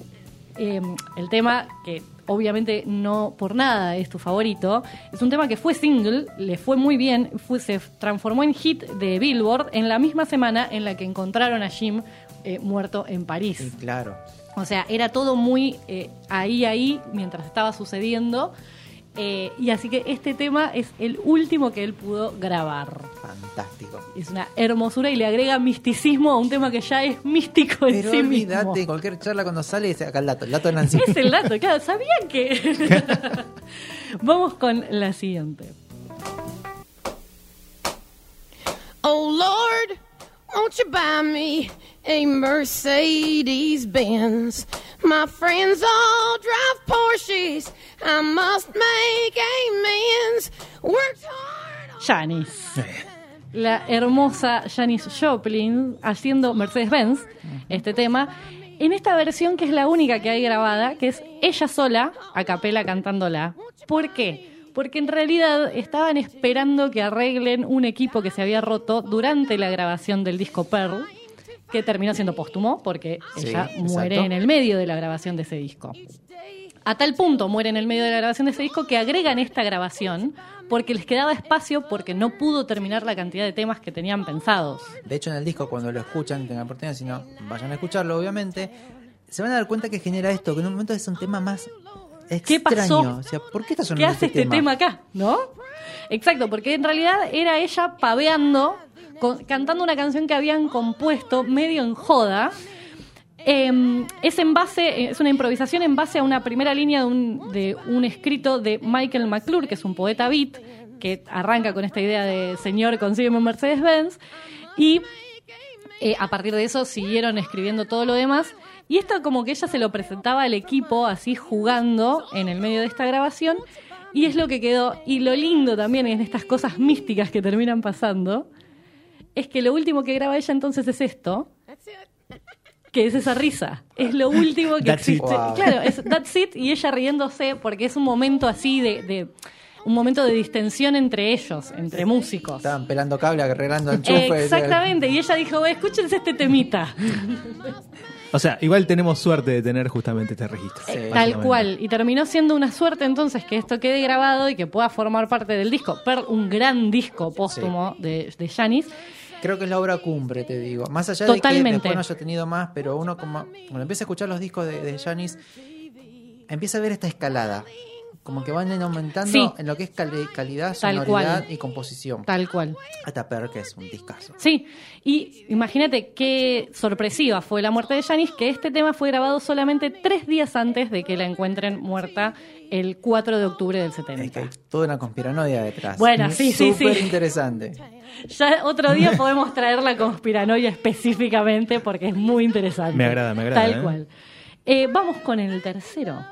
eh, el tema que obviamente no por nada es tu favorito, es un tema que fue single, le fue muy bien, fue, se transformó en hit de Billboard en la misma semana en la que encontraron a Jim eh, muerto en París. Sí, claro. O sea, era todo muy eh, ahí, ahí, mientras estaba sucediendo. Eh, y así que este tema es el último que él pudo grabar. Fantástico. Es una hermosura y le agrega misticismo a un tema que ya es místico en Pero sí olvídate, mismo. cualquier charla cuando sale dice acá el dato, el dato de Nancy. Es el dato, claro, sabían que. Vamos con la siguiente. Oh Lord, won't you buy me a Mercedes Benz? My friends all drive Porsches. I must make amends. Worked hard. Janis. La hermosa Janis Joplin haciendo Mercedes-Benz, este tema, en esta versión que es la única que hay grabada, que es ella sola, a capela cantándola. ¿Por qué? Porque en realidad estaban esperando que arreglen un equipo que se había roto durante la grabación del disco Pearl, que terminó siendo póstumo, porque Sí, ella muere exacto. en el medio de la grabación de ese disco. A tal punto muere en el medio de la grabación de ese disco que agregan esta grabación porque les quedaba espacio porque no pudo terminar la cantidad de temas que tenían pensados. De hecho, en el disco, cuando lo escuchan, tengan oportunidad, si no, vayan a escucharlo, obviamente, se van a dar cuenta que genera esto, que en un momento es un tema más extraño. ¿Qué pasó? O sea, ¿por qué está ¿Qué hace este tema acá? ¿No? Exacto, porque en realidad era ella paveando, con- cantando una canción que habían compuesto medio en joda. Eh, es en base, es una improvisación en base a una primera línea de un, de un escrito de Michael McClure, que es un poeta beat, que arranca con esta idea de señor, consígueme un Mercedes-Benz. Y eh, a partir de eso siguieron escribiendo todo lo demás. Y esto como que ella se lo presentaba al equipo así jugando en el medio de esta grabación. Y es lo que quedó. Y lo lindo también en estas cosas místicas que terminan pasando, es que lo último que graba ella entonces es esto, que es esa risa. Es lo último que That's it. existe. Wow. Claro, es That's It y ella riéndose porque es un momento así de... de- un momento de distensión entre ellos, entre músicos. Estaban pelando cable, arreglando enchufes. Exactamente, y ella dijo, "Ve, escúchense este temita. O sea, igual tenemos suerte de tener justamente este registro. Tal básicamente. cual. Y terminó siendo una suerte entonces que esto quede grabado y que pueda formar parte del disco. Pearl, un gran disco póstumo de, de Janis. Creo que es la obra cumbre, te digo. Más allá Totalmente. de que después no haya tenido más, pero uno como cuando empieza a escuchar los discos de, de Janis, empieza a ver esta escalada. Como que van aumentando Sí. en lo que es cali- calidad, Tal sonoridad cual. y composición. Tal cual. Hasta Pearl, que es un discazo. Sí, y imagínate qué sorpresiva fue la muerte de Janis, que este tema fue grabado solamente tres días antes de que la encuentren muerta el 4 de octubre del 70. Toda una conspiranoia detrás. Bueno, sí, sí, sí. Súper interesante. Ya otro día podemos traer la conspiranoia específicamente porque es muy interesante. Me agrada, me agrada, Tal ¿eh? cual. Eh, vamos con el tercero.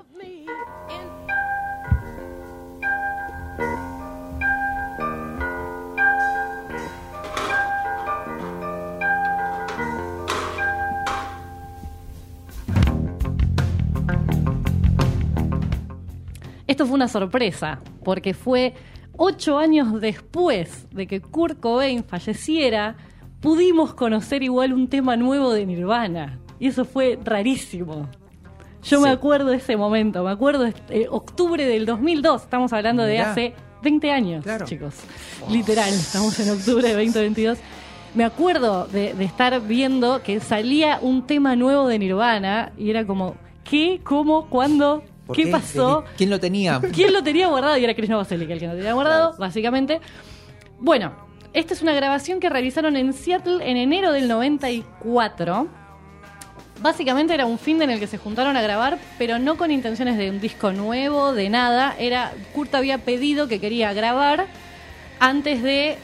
Esto fue una sorpresa, porque fue ocho años después de que Kurt Cobain falleciera, pudimos conocer igual un tema nuevo de Nirvana. Y eso fue rarísimo. Yo me acuerdo de ese momento, me acuerdo de eh, octubre del 2002, estamos hablando de hace 20 años, chicos. Literal, estamos en octubre de 2022. Me acuerdo de, de estar viendo que salía un tema nuevo de Nirvana y era como, ¿qué? ¿Cómo? ¿Cuándo? ¿Por ¿Qué pasó? ¿Quién lo tenía? ¿Quién lo tenía guardado? Y era Chris Novoselic el que lo tenía guardado, básicamente. Bueno, esta es una grabación que realizaron en Seattle en enero del 94. Básicamente era un fin en el que se juntaron a grabar, pero no con intenciones de un disco nuevo, de nada. Era Kurt había pedido que quería grabar antes de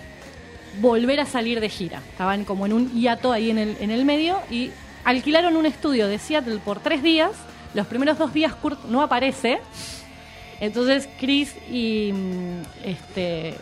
volver a salir de gira. Estaban como en un hiato ahí en el, en el medio y alquilaron un estudio de Seattle por tres días. Los primeros dos días Kurt no aparece. Entonces Chris y mm, este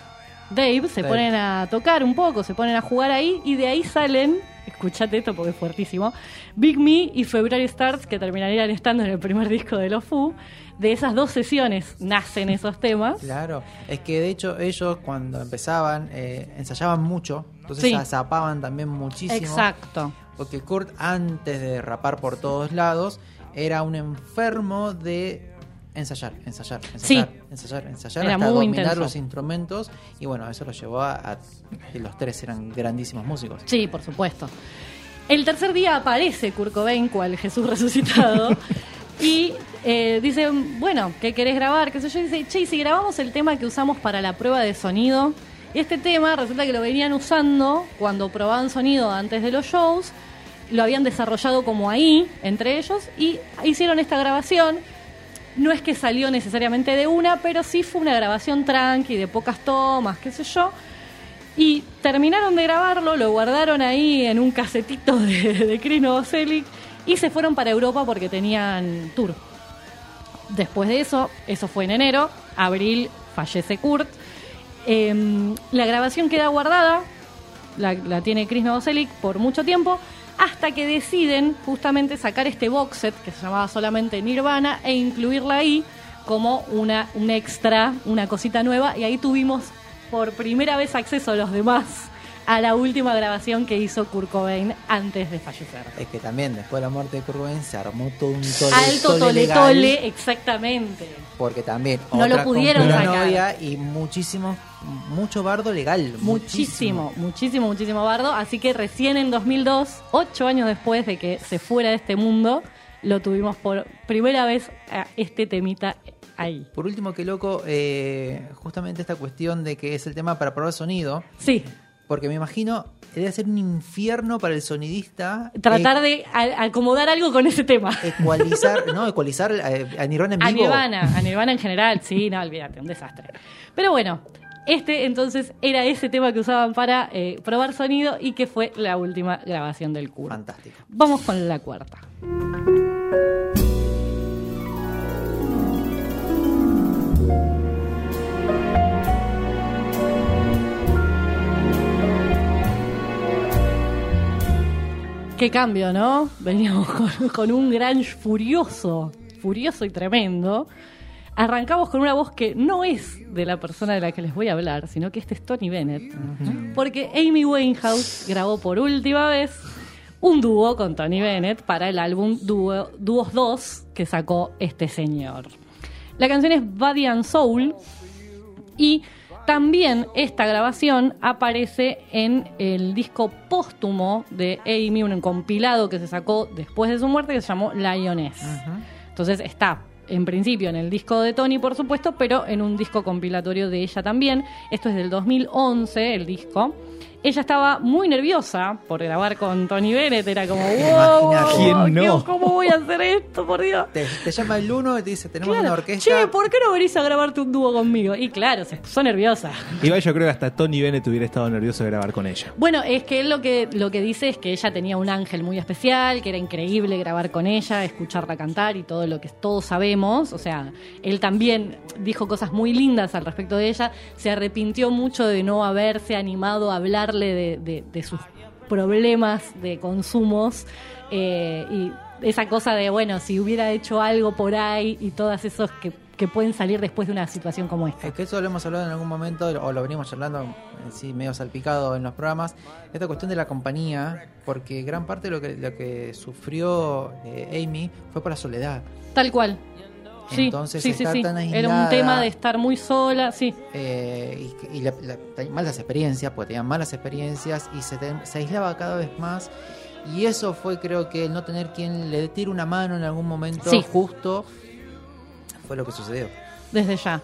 Dave se Dave. ponen a tocar un poco, se ponen a jugar ahí y de ahí salen, escuchate esto porque es fuertísimo, Big Me y February Stars que terminarían estando en el primer disco de los Foo. De esas dos sesiones nacen esos temas. Claro, es que de hecho ellos cuando empezaban eh, ensayaban mucho, entonces Sí. zapaban también muchísimo. Exacto. Porque Kurt antes de rapar por todos lados era un enfermo de ensayar, ensayar, ensayar, ensayar, ensayar Era hasta muy dominar intenso. los instrumentos y bueno, eso los llevó a, los tres eran grandísimos músicos. Sí, por supuesto. El tercer día aparece Kurt Cobain, cual Jesús resucitado, y eh, dice, bueno, ¿qué querés grabar? ¿Qué sé yo? Y dice, che, ¿y si grabamos el tema que usamos para la prueba de sonido. Y este tema resulta que lo venían usando cuando probaban sonido antes de los shows, lo habían desarrollado como ahí, entre ellos, y hicieron esta grabación. No es que salió necesariamente de una, pero sí fue una grabación tranqui, de pocas tomas, qué sé yo. Y terminaron de grabarlo, lo guardaron ahí en un casetito de, de Chris Novoselic y se fueron para Europa porque tenían tour. Después de eso, eso fue en enero, abril fallece Kurt. Em, la grabación queda guardada, la, la tiene Chris Novoselic por mucho tiempo, hasta que deciden justamente sacar este box set que se llamaba solamente Nirvana e incluirla ahí como una, un extra, una cosita nueva, y ahí tuvimos por primera vez acceso a los demás a la última grabación que hizo Kurt Cobain antes de fallecer. Es que también después de la muerte de Kurt Cobain se armó todo un tole, Alto tole tole legal, tole, exactamente. porque también No lo otra pudieron compró sacar. y muchísimo mucho bardo legal, Muchísimo, muchísimo, muchísimo bardo. Así que recién en 2002, ocho años después de que se fuera de este mundo, lo tuvimos por primera vez a este temita ahí. Por último, qué loco, eh, justamente esta cuestión de que es el tema para probar sonido. Sí. Porque me imagino debe ser un infierno para el sonidista. Tratar eh, de a- acomodar algo con ese tema. ecualizar, no, ecualizar a Nirvana en A vivo. Nirvana, a Nirvana en general, sí, no, olvídate, un desastre. Pero bueno, este entonces era ese tema que usaban para eh, probar sonido y que fue la última grabación del Kurt. Fantástico. Vamos con la cuarta. Qué cambio, ¿no? Veníamos con, con un grunge furioso, furioso y tremendo. Arrancamos con una voz que no es de la persona de la que les voy a hablar, sino que este es Tony Bennett. Porque Amy Winehouse grabó por última vez un dúo con Tony Bennett para el álbum Dúo- Dúos 2 que sacó este señor. La canción es Body and Soul y también esta grabación aparece en el disco póstumo de Amy, un compilado que se sacó después de su muerte que se llamó Lioness. Entonces está en principio en el disco de Tony, por supuesto, pero en un disco compilatorio de ella también. Esto es del 2011, el disco. Ella estaba muy nerviosa por grabar con Tony Bennett, era como, wow. ¿Quién no? ¿cómo voy a hacer esto, por Dios? Te, te llama el uno y te dice, tenemos Claro, una orquesta. Che, ¿por qué no venís a grabarte un dúo conmigo? Y claro, se puso nerviosa. Igual yo creo que hasta Tony Bennett hubiera estado nervioso de grabar con ella. Bueno, es que él lo que, lo que dice es que ella tenía un ángel muy especial, que era increíble grabar con ella, escucharla cantar y todo lo que todos sabemos. O sea, él también dijo cosas muy lindas al respecto de ella. Se arrepintió mucho de no haberse animado a de, de- de sus problemas de consumos. eh, y esa cosa de, bueno, si hubiera hecho algo por ahí y todas esos que, que pueden salir después de una situación como esta. Es que eso lo hemos hablado en algún momento, o lo venimos hablando sí, medio salpicado en los programas, esta cuestión de la compañía, porque gran parte de lo que, lo que sufrió eh, Amy fue por la soledad. Tal cual. Sí, Entonces, sí, estar sí. tan Era un aislada- tema de estar muy sola, sí. Eh, y y la- la- malas experiencias, porque tenían malas experiencias y se, se aislaba cada vez más. Y eso fue, creo que, el no tener quien le tire una mano en algún momento Sí. justo. fue lo que sucedió. desde ya.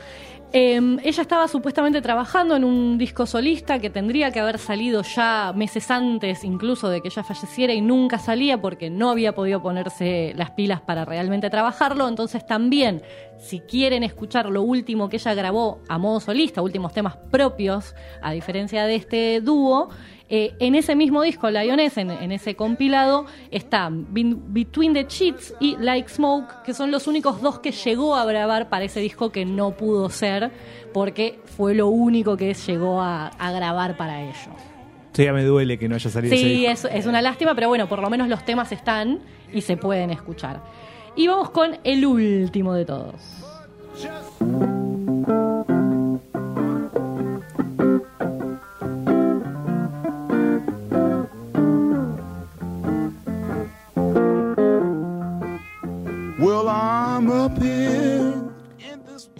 Eh, ella estaba supuestamente trabajando en un disco solista que tendría que haber salido ya meses antes incluso de que ella falleciera y nunca salía porque no había podido ponerse las pilas para realmente trabajarlo. Entonces también, si quieren escuchar lo último que ella grabó a modo solista, últimos temas propios, a diferencia de este dúo, eh, en ese mismo disco, Lioness, en, en ese compilado, están Between the Cheats y Like Smoke, que son los únicos dos que llegó a grabar para ese disco que no pudo ser, porque fue lo único que llegó a, a grabar para ello. Sí, ya me duele que no haya salido ese Sí, disco. es, es una lástima, pero bueno, por lo menos los temas están y se pueden escuchar. Y vamos con el último de todos.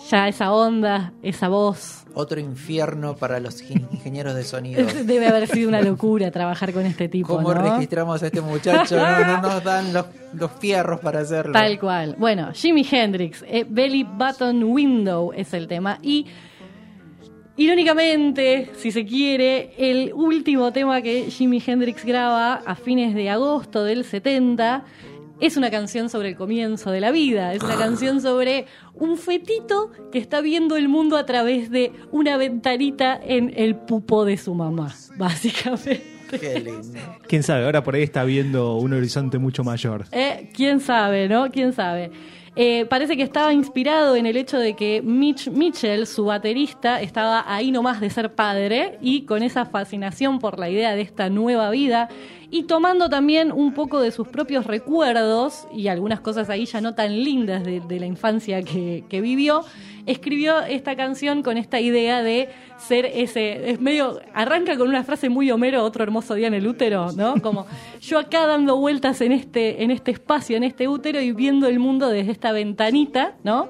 Ya esa onda, esa voz. Otro infierno para los in- ingenieros de sonido. Debe haber sido una locura trabajar con este tipo. ¿Cómo ¿no? registramos a este muchacho? No, no nos dan los, los fierros para hacerlo. Tal cual. Bueno, Jimi Hendrix, eh, Belly Button Window es el tema. Y irónicamente, si se quiere, el último tema que Jimi Hendrix graba a fines de agosto del 70 es una canción sobre el comienzo de la vida. Es una canción sobre un fetito que está viendo el mundo a través de una ventanita en el pupo de su mamá, básicamente. Qué lindo. Quién sabe, ahora por ahí está viendo un horizonte mucho mayor. Eh, ¿Quién sabe, no? ¿Quién sabe? Eh, parece que estaba inspirado en el hecho de que Mitch Mitchell, su baterista, estaba ahí nomás de ser padre y con esa fascinación por la idea de esta nueva vida y tomando también un poco de sus propios recuerdos y algunas cosas ahí ya no tan lindas de, la infancia que vivió, escribió esta canción con esta idea de ser ese, es medio, arranca con una frase muy Homero, otro hermoso día en el útero, ¿no? Como yo acá dando vueltas en este, en este espacio, en este útero y viendo el mundo desde esta ventanita, ¿no?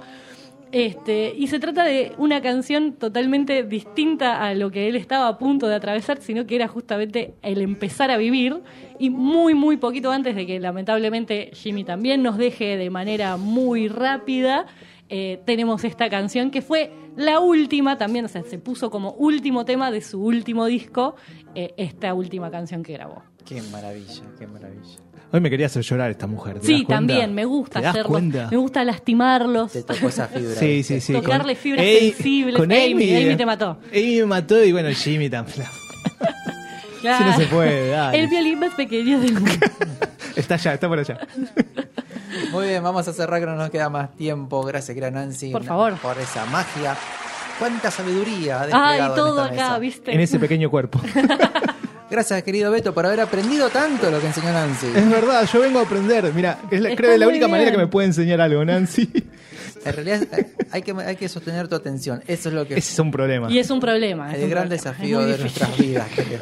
Este, y se trata de una canción totalmente distinta a lo que él estaba a punto de atravesar, sino que era justamente el empezar a vivir. Y muy, muy poquito antes de que lamentablemente Jimmy también nos deje de manera muy rápida, eh, tenemos esta canción que fue la última también, o sea, se puso como último tema de su último disco, eh, esta última canción que grabó. Qué maravilla, qué maravilla. Hoy me quería hacer llorar esta mujer. ¿te Sí, das también, me gusta ¿Te das hacerlo. cuenta? Me gusta lastimarlos. Te tocó esa fibra. Sí, sí, sí. Tocarle con- fibras Ey, sensibles. Con Amy, Amy. Amy te mató. Amy me mató y bueno, Jimmy también. Sí, no se puede, dale. El violín más pequeño del mundo. Está allá, está por allá. Muy bien, vamos a cerrar que no nos queda más tiempo. Gracias, querida Nancy. Por favor. Por esa magia. Cuánta sabiduría ha Ay, desplegado en todo esta acá, mesa. ¿viste? En ese pequeño cuerpo. Gracias, querido Beto, por haber aprendido tanto lo que enseñó Nancy. Es verdad, yo vengo a aprender. Mira, es la, creo que es la única manera que me puede enseñar algo, Nancy. En realidad hay que, hay que sostener tu atención. Eso es lo que Ese es un problema. Y es un problema. es el un gran problema. desafío de difícil. nuestras vidas. querido.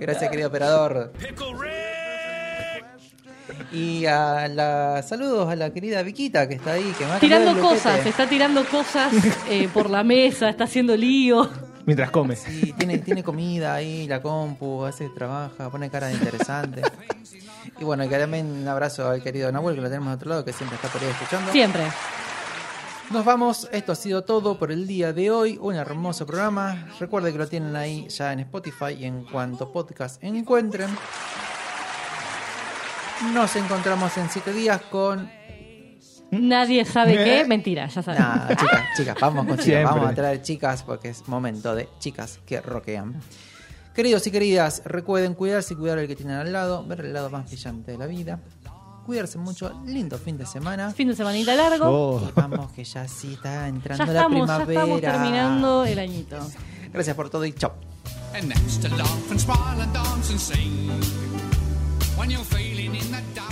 Gracias, querido operador. Y a la saludos a la querida Viquita que está ahí, que me Tirando cosas, está tirando cosas eh, por la mesa, está haciendo lío. Mientras come. Sí, tiene, tiene comida ahí, la compu, hace trabaja, pone cara de interesante. Y bueno, y que también un abrazo al querido Nahuel, que lo tenemos de otro lado, que siempre está por ahí escuchando. Siempre. Nos vamos, esto ha sido todo por el día de hoy, un hermoso programa. Recuerde que lo tienen ahí ya en Spotify y en cuanto podcast encuentren. Nos encontramos en siete días con... Nadie sabe qué. Mentira, ya sabes. Nah, chicas, chicas, vamos con chicas, Siempre. vamos a traer chicas porque es momento de chicas que roquean. Queridos y queridas, recuerden cuidarse y cuidar al que tienen al lado, ver el lado más brillante de la vida. Cuidarse mucho, lindo fin de semana. Fin de semanita largo. Oh. Y vamos que ya sí está entrando ya la estamos, ya primavera. estamos terminando el añito. Gracias por todo y chao. in the dark.